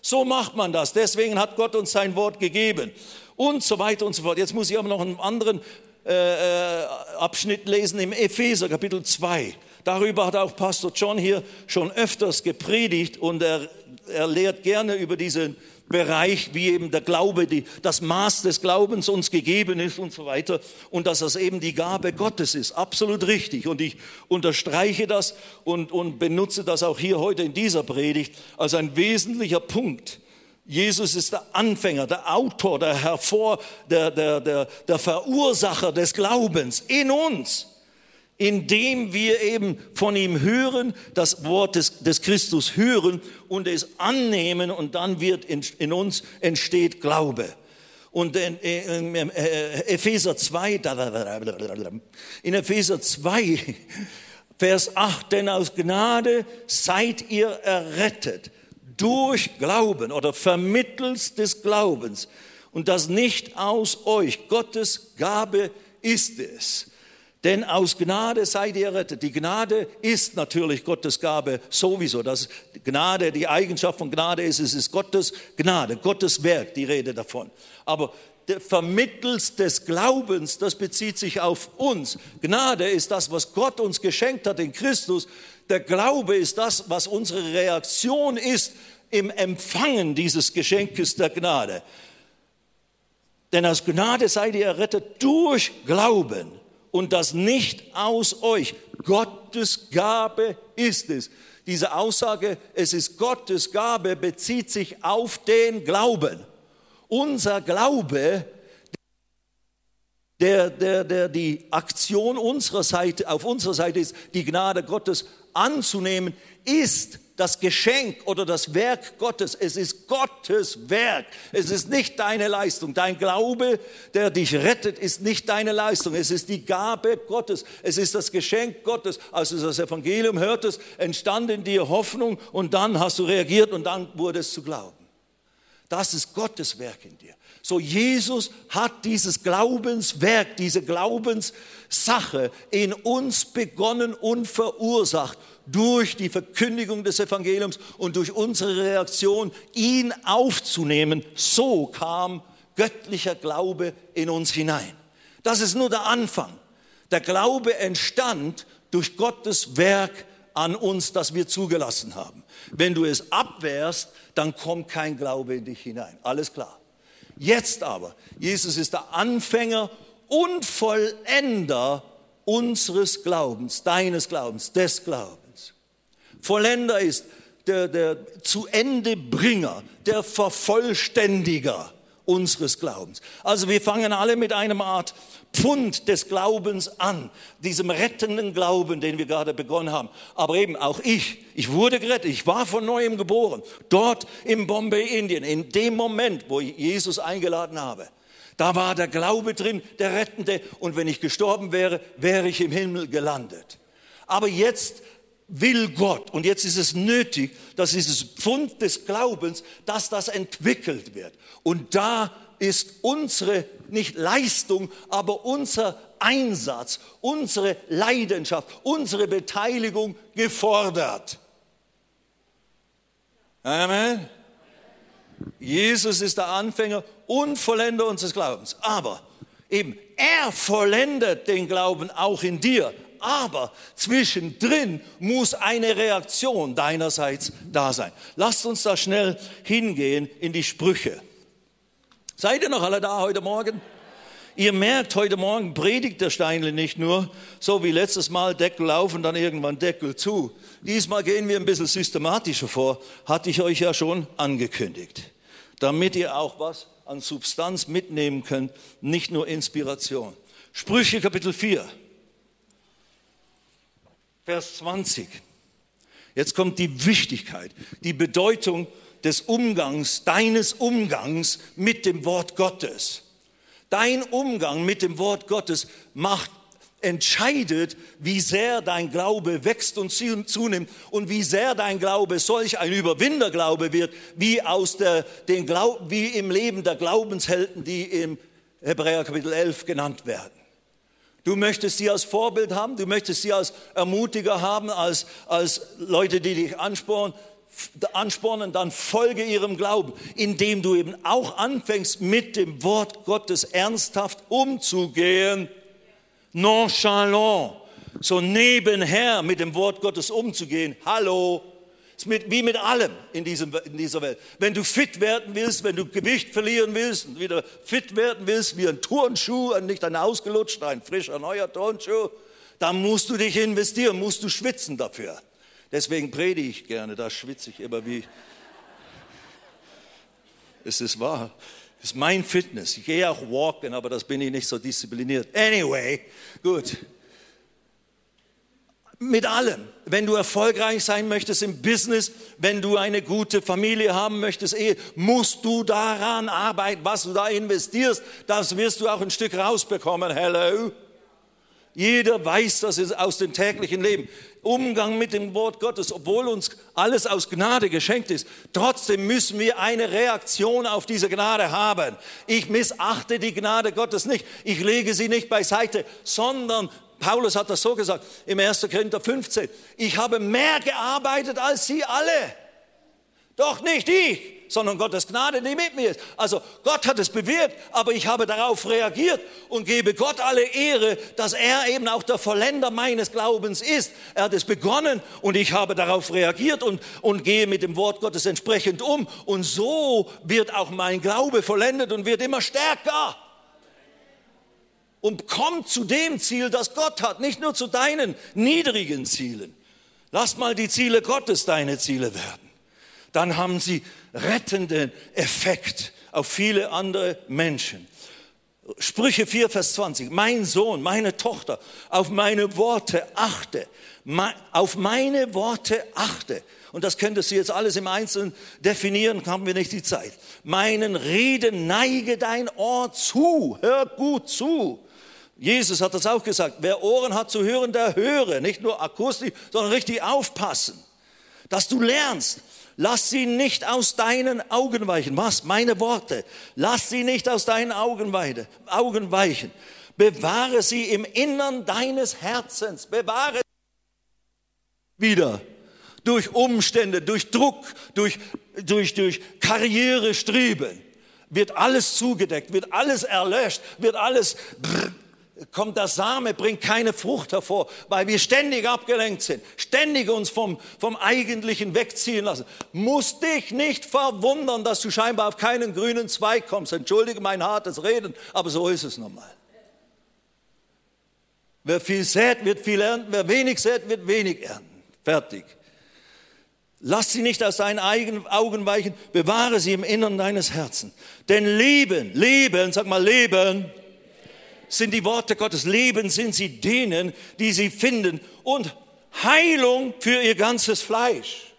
A: So macht man das. Deswegen hat Gott uns sein Wort gegeben und so weiter und so fort. Jetzt muss ich aber noch einen anderen äh, äh Abschnitt lesen im Epheser Kapitel 2. Darüber hat auch Pastor John hier schon öfters gepredigt und er, er lehrt gerne über diesen Bereich, wie eben der Glaube, die, das Maß des Glaubens uns gegeben ist und so weiter und dass das eben die Gabe Gottes ist. Absolut richtig. Und ich unterstreiche das und, und benutze das auch hier heute in dieser Predigt als ein wesentlicher Punkt Jesus ist der Anfänger, der Autor, der Hervor, der, der, der, der Verursacher des Glaubens in uns, indem wir eben von ihm hören, das Wort des, des Christus hören und es annehmen und dann wird in, in uns entsteht Glaube. Und in, in, in Epheser 2, in Epheser 2, Vers 8, denn aus Gnade seid ihr errettet durch Glauben oder vermittels des Glaubens und das nicht aus euch. Gottes Gabe ist es. Denn aus Gnade seid ihr errettet. Die Gnade ist natürlich Gottes Gabe sowieso. Das Gnade, die Eigenschaft von Gnade ist, es ist Gottes Gnade, Gottes Werk, die Rede davon. Aber vermittels des Glaubens, das bezieht sich auf uns. Gnade ist das, was Gott uns geschenkt hat in Christus. Der Glaube ist das, was unsere Reaktion ist im Empfangen dieses Geschenkes der Gnade. Denn aus Gnade seid ihr errettet durch Glauben und das nicht aus euch. Gottes Gabe ist es. Diese Aussage, es ist Gottes Gabe, bezieht sich auf den Glauben. Unser Glaube der, der, der die Aktion unserer Seite, auf unserer Seite ist, die Gnade Gottes anzunehmen, ist das Geschenk oder das Werk Gottes. Es ist Gottes Werk. Es ist nicht deine Leistung. Dein Glaube, der dich rettet, ist nicht deine Leistung. Es ist die Gabe Gottes. Es ist das Geschenk Gottes. Als du das Evangelium hörtest, entstand in dir Hoffnung und dann hast du reagiert und dann wurde es zu glauben. Das ist Gottes Werk in dir. So Jesus hat dieses Glaubenswerk, diese Glaubenssache in uns begonnen und verursacht durch die Verkündigung des Evangeliums und durch unsere Reaktion, ihn aufzunehmen. So kam göttlicher Glaube in uns hinein. Das ist nur der Anfang. Der Glaube entstand durch Gottes Werk an uns, das wir zugelassen haben. Wenn du es abwehrst, dann kommt kein Glaube in dich hinein. Alles klar. Jetzt aber, Jesus ist der Anfänger und Vollender unseres Glaubens, deines Glaubens, des Glaubens. Vollender ist der, der zu Ende Bringer, der Vervollständiger unseres Glaubens. Also wir fangen alle mit einem Art Pfund des Glaubens an, diesem rettenden Glauben, den wir gerade begonnen haben. Aber eben auch ich, ich wurde gerettet, ich war von neuem geboren, dort in Bombay, Indien, in dem Moment, wo ich Jesus eingeladen habe. Da war der Glaube drin, der Rettende, und wenn ich gestorben wäre, wäre ich im Himmel gelandet. Aber jetzt will Gott, und jetzt ist es nötig, dass dieses Pfund des Glaubens, dass das entwickelt wird. Und da ist unsere, nicht Leistung, aber unser Einsatz, unsere Leidenschaft, unsere Beteiligung gefordert. Amen. Jesus ist der Anfänger und Vollender unseres Glaubens. Aber eben, er vollendet den Glauben auch in dir. Aber zwischendrin muss eine Reaktion deinerseits da sein. Lasst uns da schnell hingehen in die Sprüche. Seid ihr noch alle da heute Morgen? Ihr merkt, heute Morgen predigt der Steinle nicht nur, so wie letztes Mal Deckel auf und dann irgendwann Deckel zu. Diesmal gehen wir ein bisschen systematischer vor, hatte ich euch ja schon angekündigt, damit ihr auch was an Substanz mitnehmen könnt, nicht nur Inspiration. Sprüche Kapitel 4, Vers 20. Jetzt kommt die Wichtigkeit, die Bedeutung des Umgangs, deines Umgangs mit dem Wort Gottes. Dein Umgang mit dem Wort Gottes macht entscheidet, wie sehr dein Glaube wächst und zunimmt und wie sehr dein Glaube solch ein Überwinderglaube wird, wie, aus der, den Glaub, wie im Leben der Glaubenshelden, die im Hebräer Kapitel 11 genannt werden. Du möchtest sie als Vorbild haben, du möchtest sie als Ermutiger haben, als, als Leute, die dich anspornen anspornen, dann folge ihrem Glauben, indem du eben auch anfängst, mit dem Wort Gottes ernsthaft umzugehen, nonchalant, so nebenher mit dem Wort Gottes umzugehen. Hallo, ist mit, wie mit allem in, diesem, in dieser Welt. Wenn du fit werden willst, wenn du Gewicht verlieren willst und wieder fit werden willst, wie ein Turnschuh, nicht ein ausgelutschter, ein frischer neuer Turnschuh, dann musst du dich investieren, musst du schwitzen dafür. Deswegen predige ich gerne, da schwitze ich immer wie. Es ist wahr. Es ist mein Fitness. Ich gehe auch walken, aber das bin ich nicht so diszipliniert. Anyway, gut. Mit allem. Wenn du erfolgreich sein möchtest im Business, wenn du eine gute Familie haben möchtest, Ehe, musst du daran arbeiten, was du da investierst. Das wirst du auch ein Stück rausbekommen. Hello. Jeder weiß das aus dem täglichen Leben. Umgang mit dem Wort Gottes, obwohl uns alles aus Gnade geschenkt ist, trotzdem müssen wir eine Reaktion auf diese Gnade haben. Ich missachte die Gnade Gottes nicht. Ich lege sie nicht beiseite, sondern Paulus hat das so gesagt im 1. Korinther 15. Ich habe mehr gearbeitet als sie alle. Doch nicht ich, sondern Gottes Gnade, die mit mir ist. Also Gott hat es bewirkt, aber ich habe darauf reagiert und gebe Gott alle Ehre, dass er eben auch der Vollender meines Glaubens ist. Er hat es begonnen und ich habe darauf reagiert und, und gehe mit dem Wort Gottes entsprechend um. Und so wird auch mein Glaube vollendet und wird immer stärker. Und kommt zu dem Ziel, das Gott hat, nicht nur zu deinen niedrigen Zielen. Lass mal die Ziele Gottes deine Ziele werden dann haben sie rettenden Effekt auf viele andere Menschen. Sprüche 4, Vers 20. Mein Sohn, meine Tochter, auf meine Worte achte. Auf meine Worte achte. Und das könntest du jetzt alles im Einzelnen definieren, haben wir nicht die Zeit. Meinen Reden neige dein Ohr zu. Hör gut zu. Jesus hat das auch gesagt. Wer Ohren hat zu hören, der höre. Nicht nur akustisch, sondern richtig aufpassen. Dass du lernst. Lass sie nicht aus deinen Augen weichen. Was? Meine Worte. Lass sie nicht aus deinen Augen weichen. Bewahre sie im Innern deines Herzens. Bewahre wieder durch Umstände, durch Druck, durch, durch, durch Karrierestreben wird alles zugedeckt, wird alles erlöscht, wird alles kommt der Same, bringt keine Frucht hervor, weil wir ständig abgelenkt sind, ständig uns vom, vom Eigentlichen wegziehen lassen. Muss dich nicht verwundern, dass du scheinbar auf keinen grünen Zweig kommst. Entschuldige mein hartes Reden, aber so ist es nun mal. Wer viel sät, wird viel ernten. Wer wenig sät, wird wenig ernten. Fertig. Lass sie nicht aus deinen eigenen Augen weichen, bewahre sie im Innern deines Herzens. Denn Leben, Leben, sag mal Leben, sind die Worte Gottes. Leben sind sie denen, die sie finden. Und Heilung für ihr ganzes Fleisch.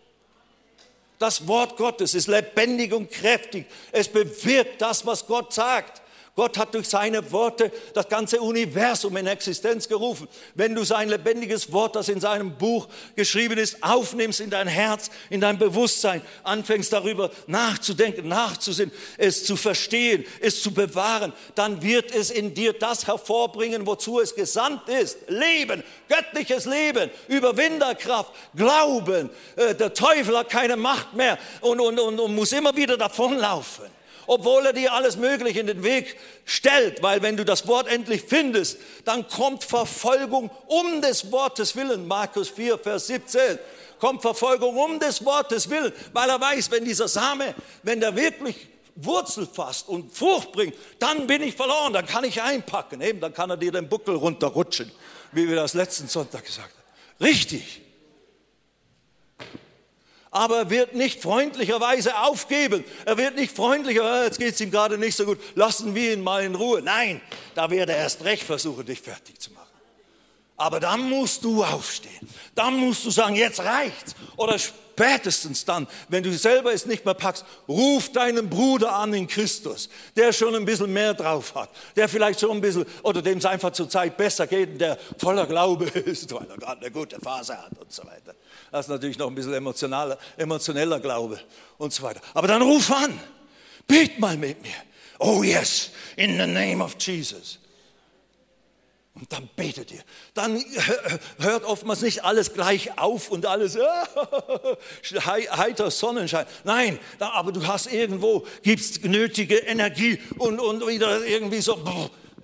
A: Das Wort Gottes ist lebendig und kräftig. Es bewirkt das, was Gott sagt. Gott hat durch seine Worte das ganze Universum in Existenz gerufen. Wenn du sein lebendiges Wort, das in seinem Buch geschrieben ist, aufnimmst in dein Herz, in dein Bewusstsein, anfängst darüber nachzudenken, nachzusinnen, es zu verstehen, es zu bewahren, dann wird es in dir das hervorbringen, wozu es gesandt ist. Leben, göttliches Leben, Überwinderkraft, Glauben. Äh, der Teufel hat keine Macht mehr und, und, und, und muss immer wieder davonlaufen obwohl er dir alles Mögliche in den Weg stellt, weil wenn du das Wort endlich findest, dann kommt Verfolgung um des Wortes willen. Markus 4, Vers 17. Kommt Verfolgung um des Wortes willen, weil er weiß, wenn dieser Same, wenn der wirklich Wurzel fasst und Frucht bringt, dann bin ich verloren, dann kann ich einpacken. Eben, dann kann er dir den Buckel runterrutschen, wie wir das letzten Sonntag gesagt haben. Richtig. Aber er wird nicht freundlicherweise aufgeben. Er wird nicht freundlicher, ah, jetzt geht es ihm gerade nicht so gut, lassen wir ihn mal in Ruhe. Nein, da wird er erst recht versuchen, dich fertig zu machen. Aber dann musst du aufstehen. Dann musst du sagen, jetzt reicht's. Oder spätestens dann, wenn du selber es nicht mehr packst, ruf deinen Bruder an in Christus, der schon ein bisschen mehr drauf hat, der vielleicht schon ein bisschen, oder dem es einfach zur Zeit besser geht, der voller Glaube ist, weil er gerade eine gute Phase hat und so weiter. Das ist natürlich noch ein bisschen emotionaler, emotioneller Glaube und so weiter. Aber dann ruf an, bet mal mit mir. Oh yes, in the name of Jesus. Und dann betet ihr. Dann hört oftmals nicht alles gleich auf und alles heiter Sonnenschein. Nein, aber du hast irgendwo, gibst nötige Energie und, und wieder irgendwie so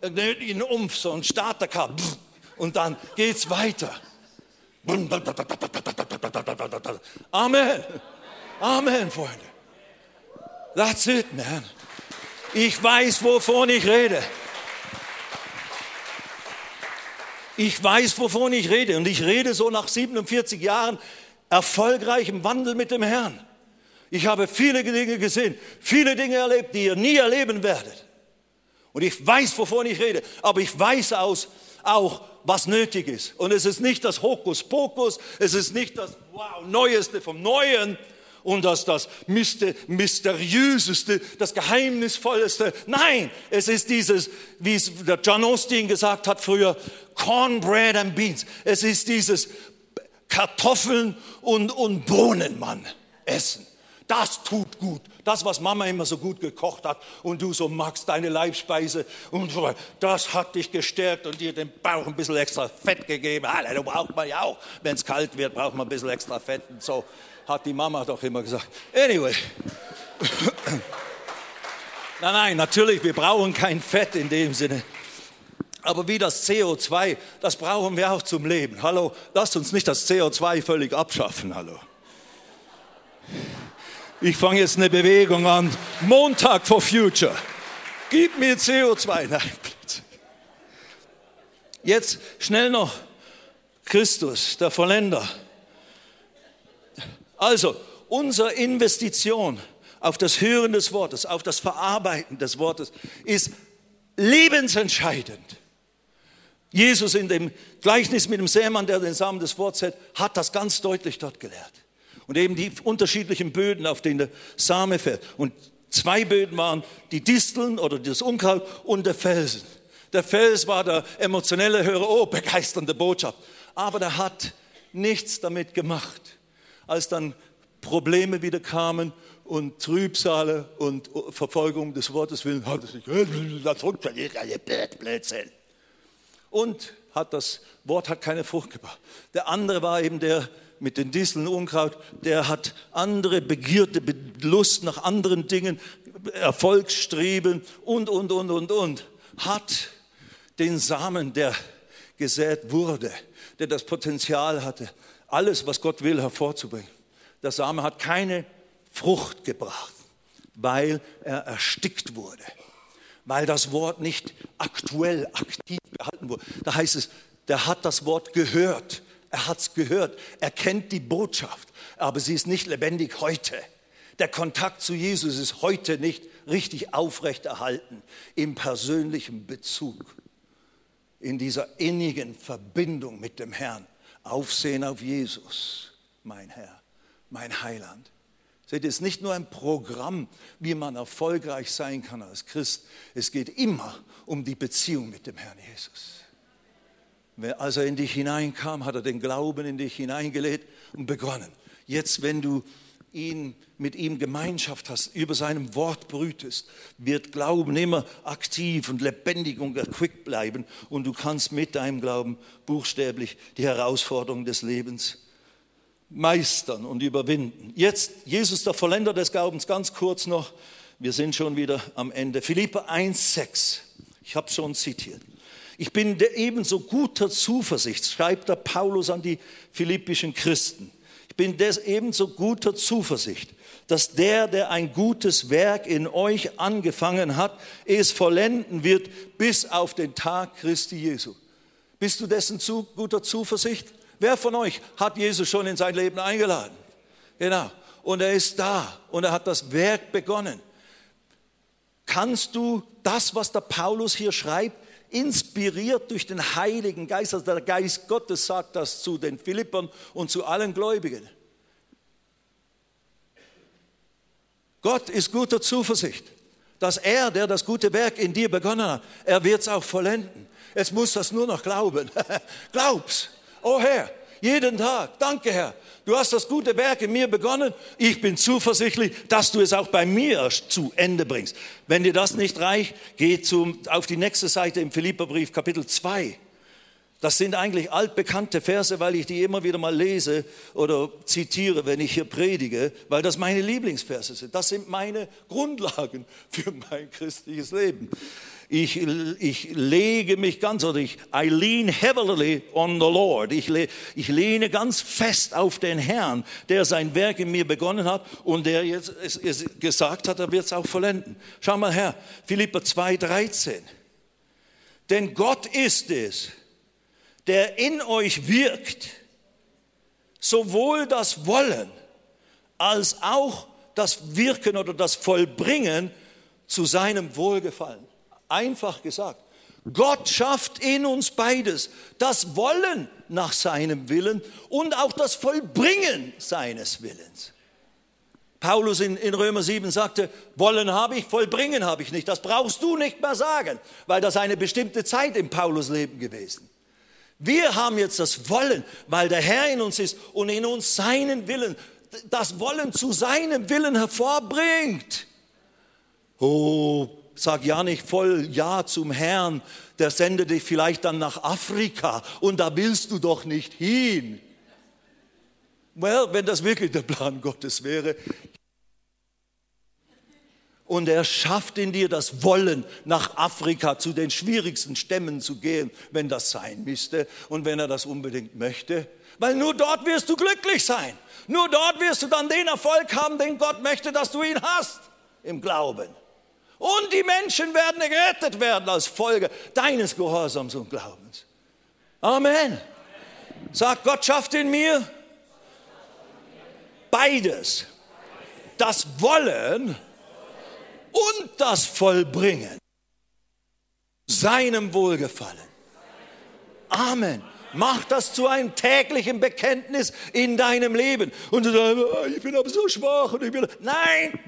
A: nötigen Umf, so ein Starterkar. Und dann geht's weiter. Amen. Amen, Freunde. That's it, man. Ich weiß, wovon ich rede. Ich weiß, wovon ich rede. Und ich rede so nach 47 Jahren erfolgreichem Wandel mit dem Herrn. Ich habe viele Dinge gesehen, viele Dinge erlebt, die ihr nie erleben werdet. Und ich weiß, wovon ich rede. Aber ich weiß aus, auch, was nötig ist. Und es ist nicht das Hokuspokus, es ist nicht das wow, Neueste vom Neuen, und das das mysteriöseste, das geheimnisvolleste. Nein, es ist dieses, wie es der John Austin gesagt hat früher, Cornbread and Beans. Es ist dieses Kartoffeln und, und Bohnen, Mann, essen. Das tut gut. Das, was Mama immer so gut gekocht hat und du so magst, deine Leibspeise und so das hat dich gestärkt und dir den Bauch ein bisschen extra Fett gegeben. Du braucht man ja auch. Wenn es kalt wird, braucht man ein bisschen extra Fett und so hat die Mama doch immer gesagt. Anyway. nein, nein, natürlich, wir brauchen kein Fett in dem Sinne. Aber wie das CO2, das brauchen wir auch zum Leben. Hallo, lasst uns nicht das CO2 völlig abschaffen. Hallo. Ich fange jetzt eine Bewegung an. Montag for Future. Gib mir CO2. Nein. Jetzt schnell noch Christus, der Vollender. Also, unsere Investition auf das Hören des Wortes, auf das Verarbeiten des Wortes ist lebensentscheidend. Jesus in dem Gleichnis mit dem Sämann, der den Samen des Wortes hat, hat das ganz deutlich dort gelehrt. Und eben die unterschiedlichen Böden, auf denen der Same fällt. Und zwei Böden waren die Disteln oder das Unkraut und der Felsen. Der Fels war der emotionelle Hörer, oh, begeisternde Botschaft. Aber der hat nichts damit gemacht als dann Probleme wieder kamen und Trübsale und Verfolgung des Wortes willen, hat nicht, das funktioniert Blödsinn. Und hat das Wort hat keine Frucht gebracht. Der andere war eben der mit den Disteln Unkraut, der hat andere Begierde, Lust nach anderen Dingen, Erfolgsstreben und, und, und, und, und, hat den Samen, der gesät wurde, der das Potenzial hatte, alles, was Gott will, hervorzubringen. Der Same hat keine Frucht gebracht, weil er erstickt wurde, weil das Wort nicht aktuell, aktiv gehalten wurde. Da heißt es, der hat das Wort gehört, er hat es gehört, er kennt die Botschaft, aber sie ist nicht lebendig heute. Der Kontakt zu Jesus ist heute nicht richtig aufrechterhalten im persönlichen Bezug, in dieser innigen Verbindung mit dem Herrn. Aufsehen auf Jesus, mein Herr, mein Heiland. Seht, es ist nicht nur ein Programm, wie man erfolgreich sein kann als Christ. Es geht immer um die Beziehung mit dem Herrn Jesus. Als er in dich hineinkam, hat er den Glauben in dich hineingelegt und begonnen. Jetzt, wenn du ihn, mit ihm Gemeinschaft hast, über seinem Wort brütest, wird Glauben immer aktiv und lebendig und erquickt bleiben und du kannst mit deinem Glauben buchstäblich die Herausforderungen des Lebens meistern und überwinden. Jetzt Jesus, der Vollender des Glaubens, ganz kurz noch, wir sind schon wieder am Ende. Philippa 1,6, ich habe schon zitiert. Ich bin ebenso guter Zuversicht, schreibt der Paulus an die philippischen Christen Ich bin des ebenso guter Zuversicht, dass der, der ein gutes Werk in euch angefangen hat, es vollenden wird bis auf den Tag Christi Jesu. Bist du dessen zu guter Zuversicht? Wer von euch hat Jesus schon in sein Leben eingeladen? Genau. Und er ist da und er hat das Werk begonnen. Kannst du das, was der Paulus hier schreibt, inspiriert durch den Heiligen Geist, also der Geist Gottes sagt das zu den Philippern und zu allen Gläubigen. Gott ist guter Zuversicht, dass er, der das gute Werk in dir begonnen hat, er wird es auch vollenden. Jetzt muss das nur noch glauben. Glaub's. Oh Herr, jeden Tag. Danke Herr. Du hast das gute Werk in mir begonnen. Ich bin zuversichtlich, dass du es auch bei mir zu Ende bringst. Wenn dir das nicht reicht, geh zum, auf die nächste Seite im Philipperbrief, Kapitel 2. Das sind eigentlich altbekannte Verse, weil ich die immer wieder mal lese oder zitiere, wenn ich hier predige, weil das meine Lieblingsverse sind. Das sind meine Grundlagen für mein christliches Leben. Ich, ich lege mich ganz, oder ich, I lean heavily on the Lord. Ich, ich lehne ganz fest auf den Herrn, der sein Werk in mir begonnen hat und der jetzt es, es gesagt hat, er wird es auch vollenden. Schau mal her, Philippa 2, 13. Denn Gott ist es, der in euch wirkt, sowohl das Wollen als auch das Wirken oder das Vollbringen zu seinem Wohlgefallen. Einfach gesagt. Gott schafft in uns beides, das Wollen nach seinem Willen und auch das Vollbringen seines Willens. Paulus in, in, Römer 7 sagte, wollen habe ich, vollbringen habe ich nicht. Das brauchst du nicht mehr sagen, weil das eine bestimmte Zeit im Paulus Leben gewesen. Wir haben jetzt das Wollen, weil der Herr in uns ist und in uns seinen Willen, das Wollen zu seinem Willen hervorbringt. Oh, Sag ja nicht voll Ja zum Herrn, der sendet dich vielleicht dann nach Afrika und da willst du doch nicht hin. Well, wenn das wirklich der Plan Gottes wäre. Und er schafft in dir das Wollen, nach Afrika zu den schwierigsten Stämmen zu gehen, wenn das sein müsste und wenn er das unbedingt möchte. Weil nur dort wirst du glücklich sein. Nur dort wirst du dann den Erfolg haben, den Gott möchte, dass du ihn hast im Glauben. Und die Menschen werden gerettet werden als Folge deines Gehorsams und Glaubens. Amen. Sag, Gott schafft in mir beides. Das Wollen und das Vollbringen. Seinem Wohlgefallen. Amen. Mach das zu einem täglichen Bekenntnis in deinem Leben. Und du sagst, oh, ich bin aber so schwach. Und ich bin, nein,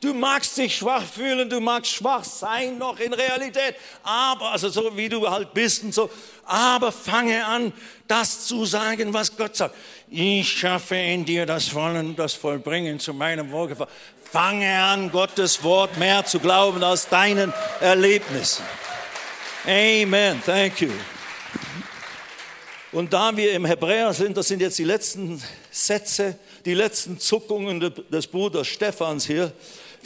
A: Du magst dich schwach fühlen, du magst schwach sein noch in Realität, aber, also so wie du halt bist und so, aber fange an, das zu sagen, was Gott sagt. Ich schaffe in dir das Wollen, das Vollbringen zu meinem Wohlgefallen. Fange an, Gottes Wort mehr zu glauben als deinen Erlebnissen. Amen. Thank you. Und da wir im Hebräer sind, das sind jetzt die letzten Sätze, die letzten Zuckungen des Bruders Stephans hier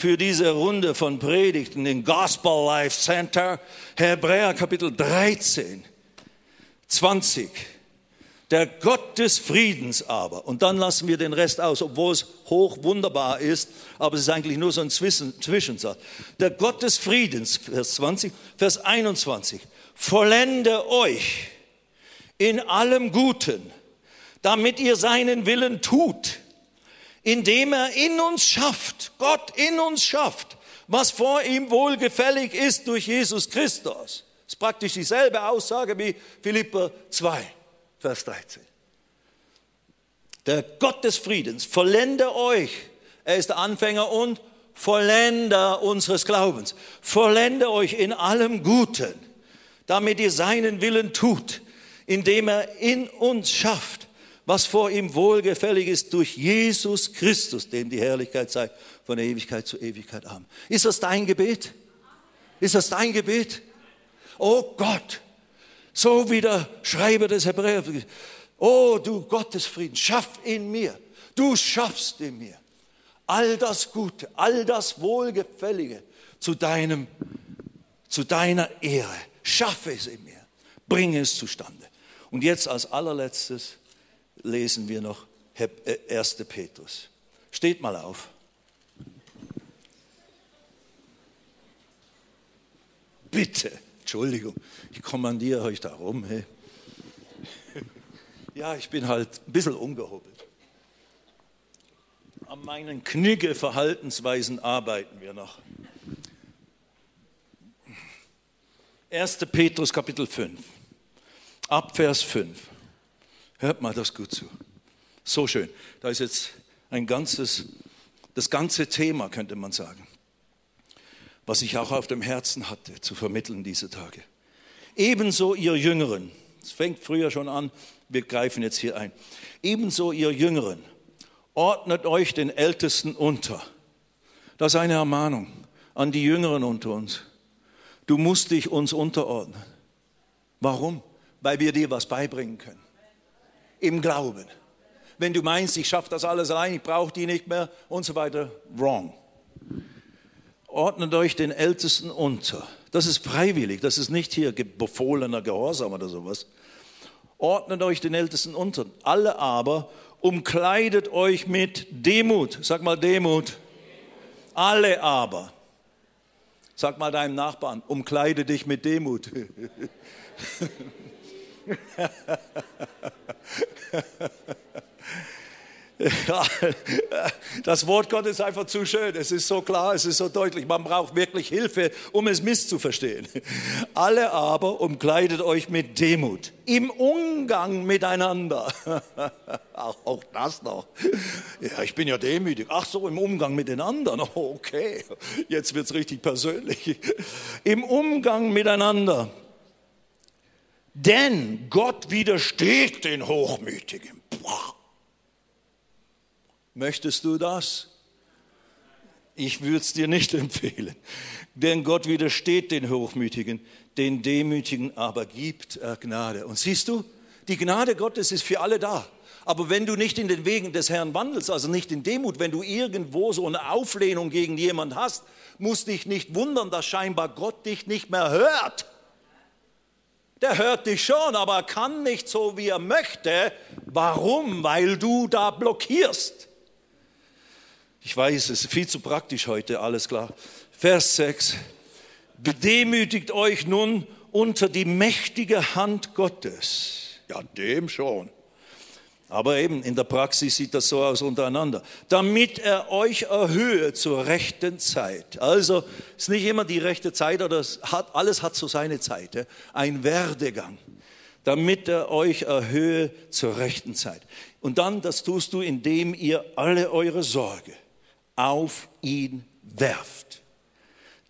A: für diese Runde von Predigten im Gospel Life Center. Hebräer Kapitel 13, 20. Der Gott des Friedens aber, und dann lassen wir den Rest aus, obwohl es hoch wunderbar ist, aber es ist eigentlich nur so ein Zwischensatz. Der Gott des Friedens, Vers 20, Vers 21, vollende euch in allem Guten, damit ihr seinen Willen tut indem er in uns schafft, Gott in uns schafft, was vor ihm wohlgefällig ist durch Jesus Christus. Das ist praktisch dieselbe Aussage wie Philipper 2, Vers 13. Der Gott des Friedens vollende euch. Er ist der Anfänger und Vollender unseres Glaubens. Vollende euch in allem Guten, damit ihr seinen Willen tut, indem er in uns schafft, was vor ihm wohlgefällig ist durch Jesus Christus, dem die Herrlichkeit sei von Ewigkeit zu Ewigkeit. Amen. Ist das dein Gebet? Ist das dein Gebet? Oh Gott, so wie der Schreiber des Hebräer, oh du Gottes Frieden, schaff in mir, du schaffst in mir all das Gute, all das Wohlgefällige zu deinem, zu deiner Ehre. Schaffe es in mir, bringe es zustande. Und jetzt als allerletztes, lesen wir noch 1. Äh, Petrus. Steht mal auf. Bitte, Entschuldigung, ich kommandiere euch darum. Hey. Ja, ich bin halt ein bisschen umgehobelt. An meinen knigge Verhaltensweisen arbeiten wir noch. 1. Petrus Kapitel 5, ab Vers 5. Hört mal das gut zu. So schön. Da ist jetzt ein ganzes, das ganze Thema, könnte man sagen, was ich auch auf dem Herzen hatte, zu vermitteln diese Tage. Ebenso ihr Jüngeren, es fängt früher schon an, wir greifen jetzt hier ein. Ebenso ihr Jüngeren, ordnet euch den Ältesten unter. Das ist eine Ermahnung an die Jüngeren unter uns. Du musst dich uns unterordnen. Warum? Weil wir dir was beibringen können. Im Glauben. Wenn du meinst, ich schaffe das alles allein, ich brauche die nicht mehr und so weiter, wrong. Ordnet euch den Ältesten unter. Das ist freiwillig, das ist nicht hier befohlener Gehorsam oder sowas. Ordnet euch den Ältesten unter. Alle aber umkleidet euch mit Demut. Sag mal Demut. Alle aber. Sag mal deinem Nachbarn, umkleide dich mit Demut. Das Wort Gottes ist einfach zu schön. Es ist so klar, es ist so deutlich. Man braucht wirklich Hilfe, um es misszuverstehen. Alle aber umkleidet euch mit Demut im Umgang miteinander. Auch das noch. Ja, ich bin ja demütig. Ach so, im Umgang mit den anderen. Okay, jetzt wird es richtig persönlich. Im Umgang miteinander. Denn Gott widersteht den Hochmütigen. Boah. Möchtest du das? Ich würde es dir nicht empfehlen. Denn Gott widersteht den Hochmütigen, den Demütigen aber gibt er Gnade. Und siehst du, die Gnade Gottes ist für alle da. Aber wenn du nicht in den Wegen des Herrn wandelst, also nicht in Demut, wenn du irgendwo so eine Auflehnung gegen jemand hast, musst dich nicht wundern, dass scheinbar Gott dich nicht mehr hört. Der hört dich schon, aber er kann nicht so, wie er möchte. Warum? Weil du da blockierst. Ich weiß, es ist viel zu praktisch heute, alles klar. Vers 6. Demütigt euch nun unter die mächtige Hand Gottes. Ja, dem schon. Aber eben in der Praxis sieht das so aus untereinander. Damit er euch erhöhe zur rechten Zeit. Also ist nicht immer die rechte Zeit oder hat, alles hat so seine Zeit. Ein Werdegang. Damit er euch erhöhe zur rechten Zeit. Und dann, das tust du, indem ihr alle eure Sorge auf ihn werft.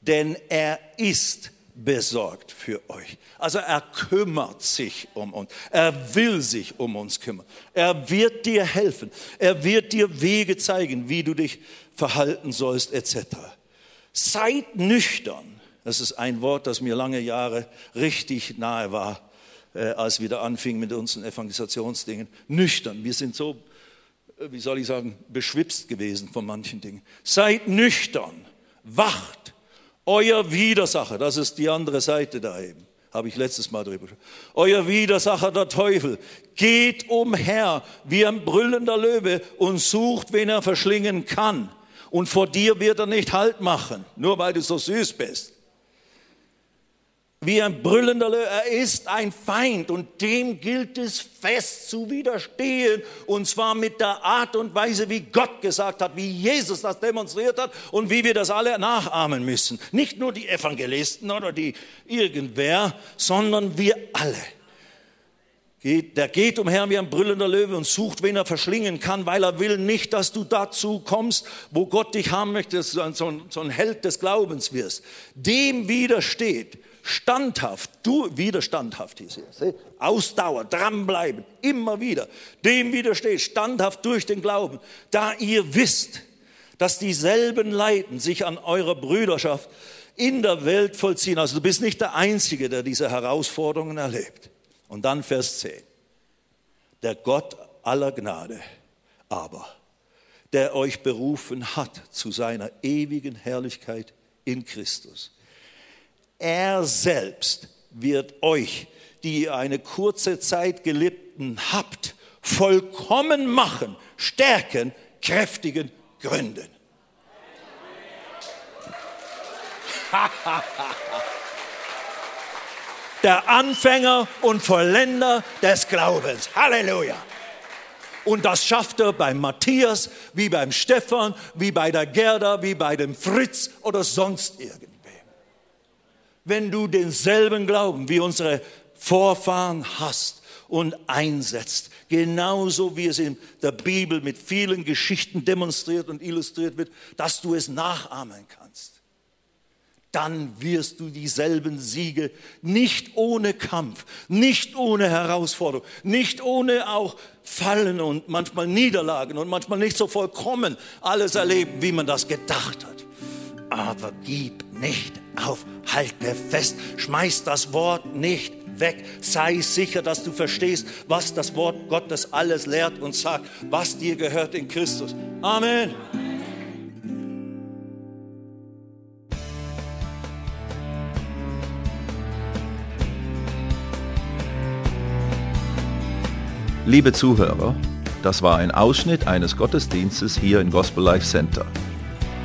A: Denn er ist besorgt für euch. Also er kümmert sich um uns. Er will sich um uns kümmern. Er wird dir helfen. Er wird dir Wege zeigen, wie du dich verhalten sollst, etc. Seid nüchtern. Das ist ein Wort, das mir lange Jahre richtig nahe war, äh, als wir da anfingen mit unseren Evangelisationsdingen. Nüchtern. Wir sind so wie soll ich sagen, beschwipst gewesen von manchen Dingen. Seid nüchtern, wacht, euer Widersacher, das ist die andere Seite da eben, habe ich letztes Mal drüber gesprochen. Euer Widersacher, der Teufel, geht umher wie ein brüllender Löwe und sucht, wen er verschlingen kann. Und vor dir wird er nicht Halt machen, nur weil du so süß bist wie ein brüllender Löwe. Er ist ein Feind und dem gilt es fest zu widerstehen. Und zwar mit der Art und Weise, wie Gott gesagt hat, wie Jesus das demonstriert hat und wie wir das alle nachahmen müssen. Nicht nur die Evangelisten oder die irgendwer, sondern wir alle. Der geht umher wie ein brüllender Löwe und sucht, wen er verschlingen kann, weil er will nicht, dass du dazu kommst, wo Gott dich haben möchte, dass du so ein Held des Glaubens wirst. Dem widersteht standhaft, du wieder standhaft hieß es, Ausdauer, dranbleiben, immer wieder, dem widersteht, standhaft durch den Glauben, da ihr wisst, dass dieselben Leiden sich an eurer Brüderschaft in der Welt vollziehen. Also du bist nicht der Einzige, der diese Herausforderungen erlebt. Und dann Vers 10. Der Gott aller Gnade aber, der euch berufen hat zu seiner ewigen Herrlichkeit in Christus er selbst wird euch, die ihr eine kurze Zeit gelitten habt, vollkommen machen, stärken, kräftigen, gründen. Der Anfänger und Vollender des Glaubens. Halleluja. Und das schafft er beim Matthias, wie beim Stefan, wie bei der Gerda, wie bei dem Fritz oder sonst irgendwem. Wenn du denselben Glauben wie unsere Vorfahren hast und einsetzt, genauso wie es in der Bibel mit vielen Geschichten demonstriert und illustriert wird, dass du es nachahmen kannst dann wirst du dieselben Siege nicht ohne Kampf, nicht ohne Herausforderung, nicht ohne auch Fallen und manchmal Niederlagen und manchmal nicht so vollkommen alles erleben, wie man das gedacht hat. Aber gib nicht auf, halte fest, schmeiß das Wort nicht weg. Sei sicher, dass du verstehst, was das Wort Gottes alles lehrt und sagt, was dir gehört in Christus. Amen.
B: Liebe Zuhörer, das war ein Ausschnitt eines Gottesdienstes hier im Gospel Life Center.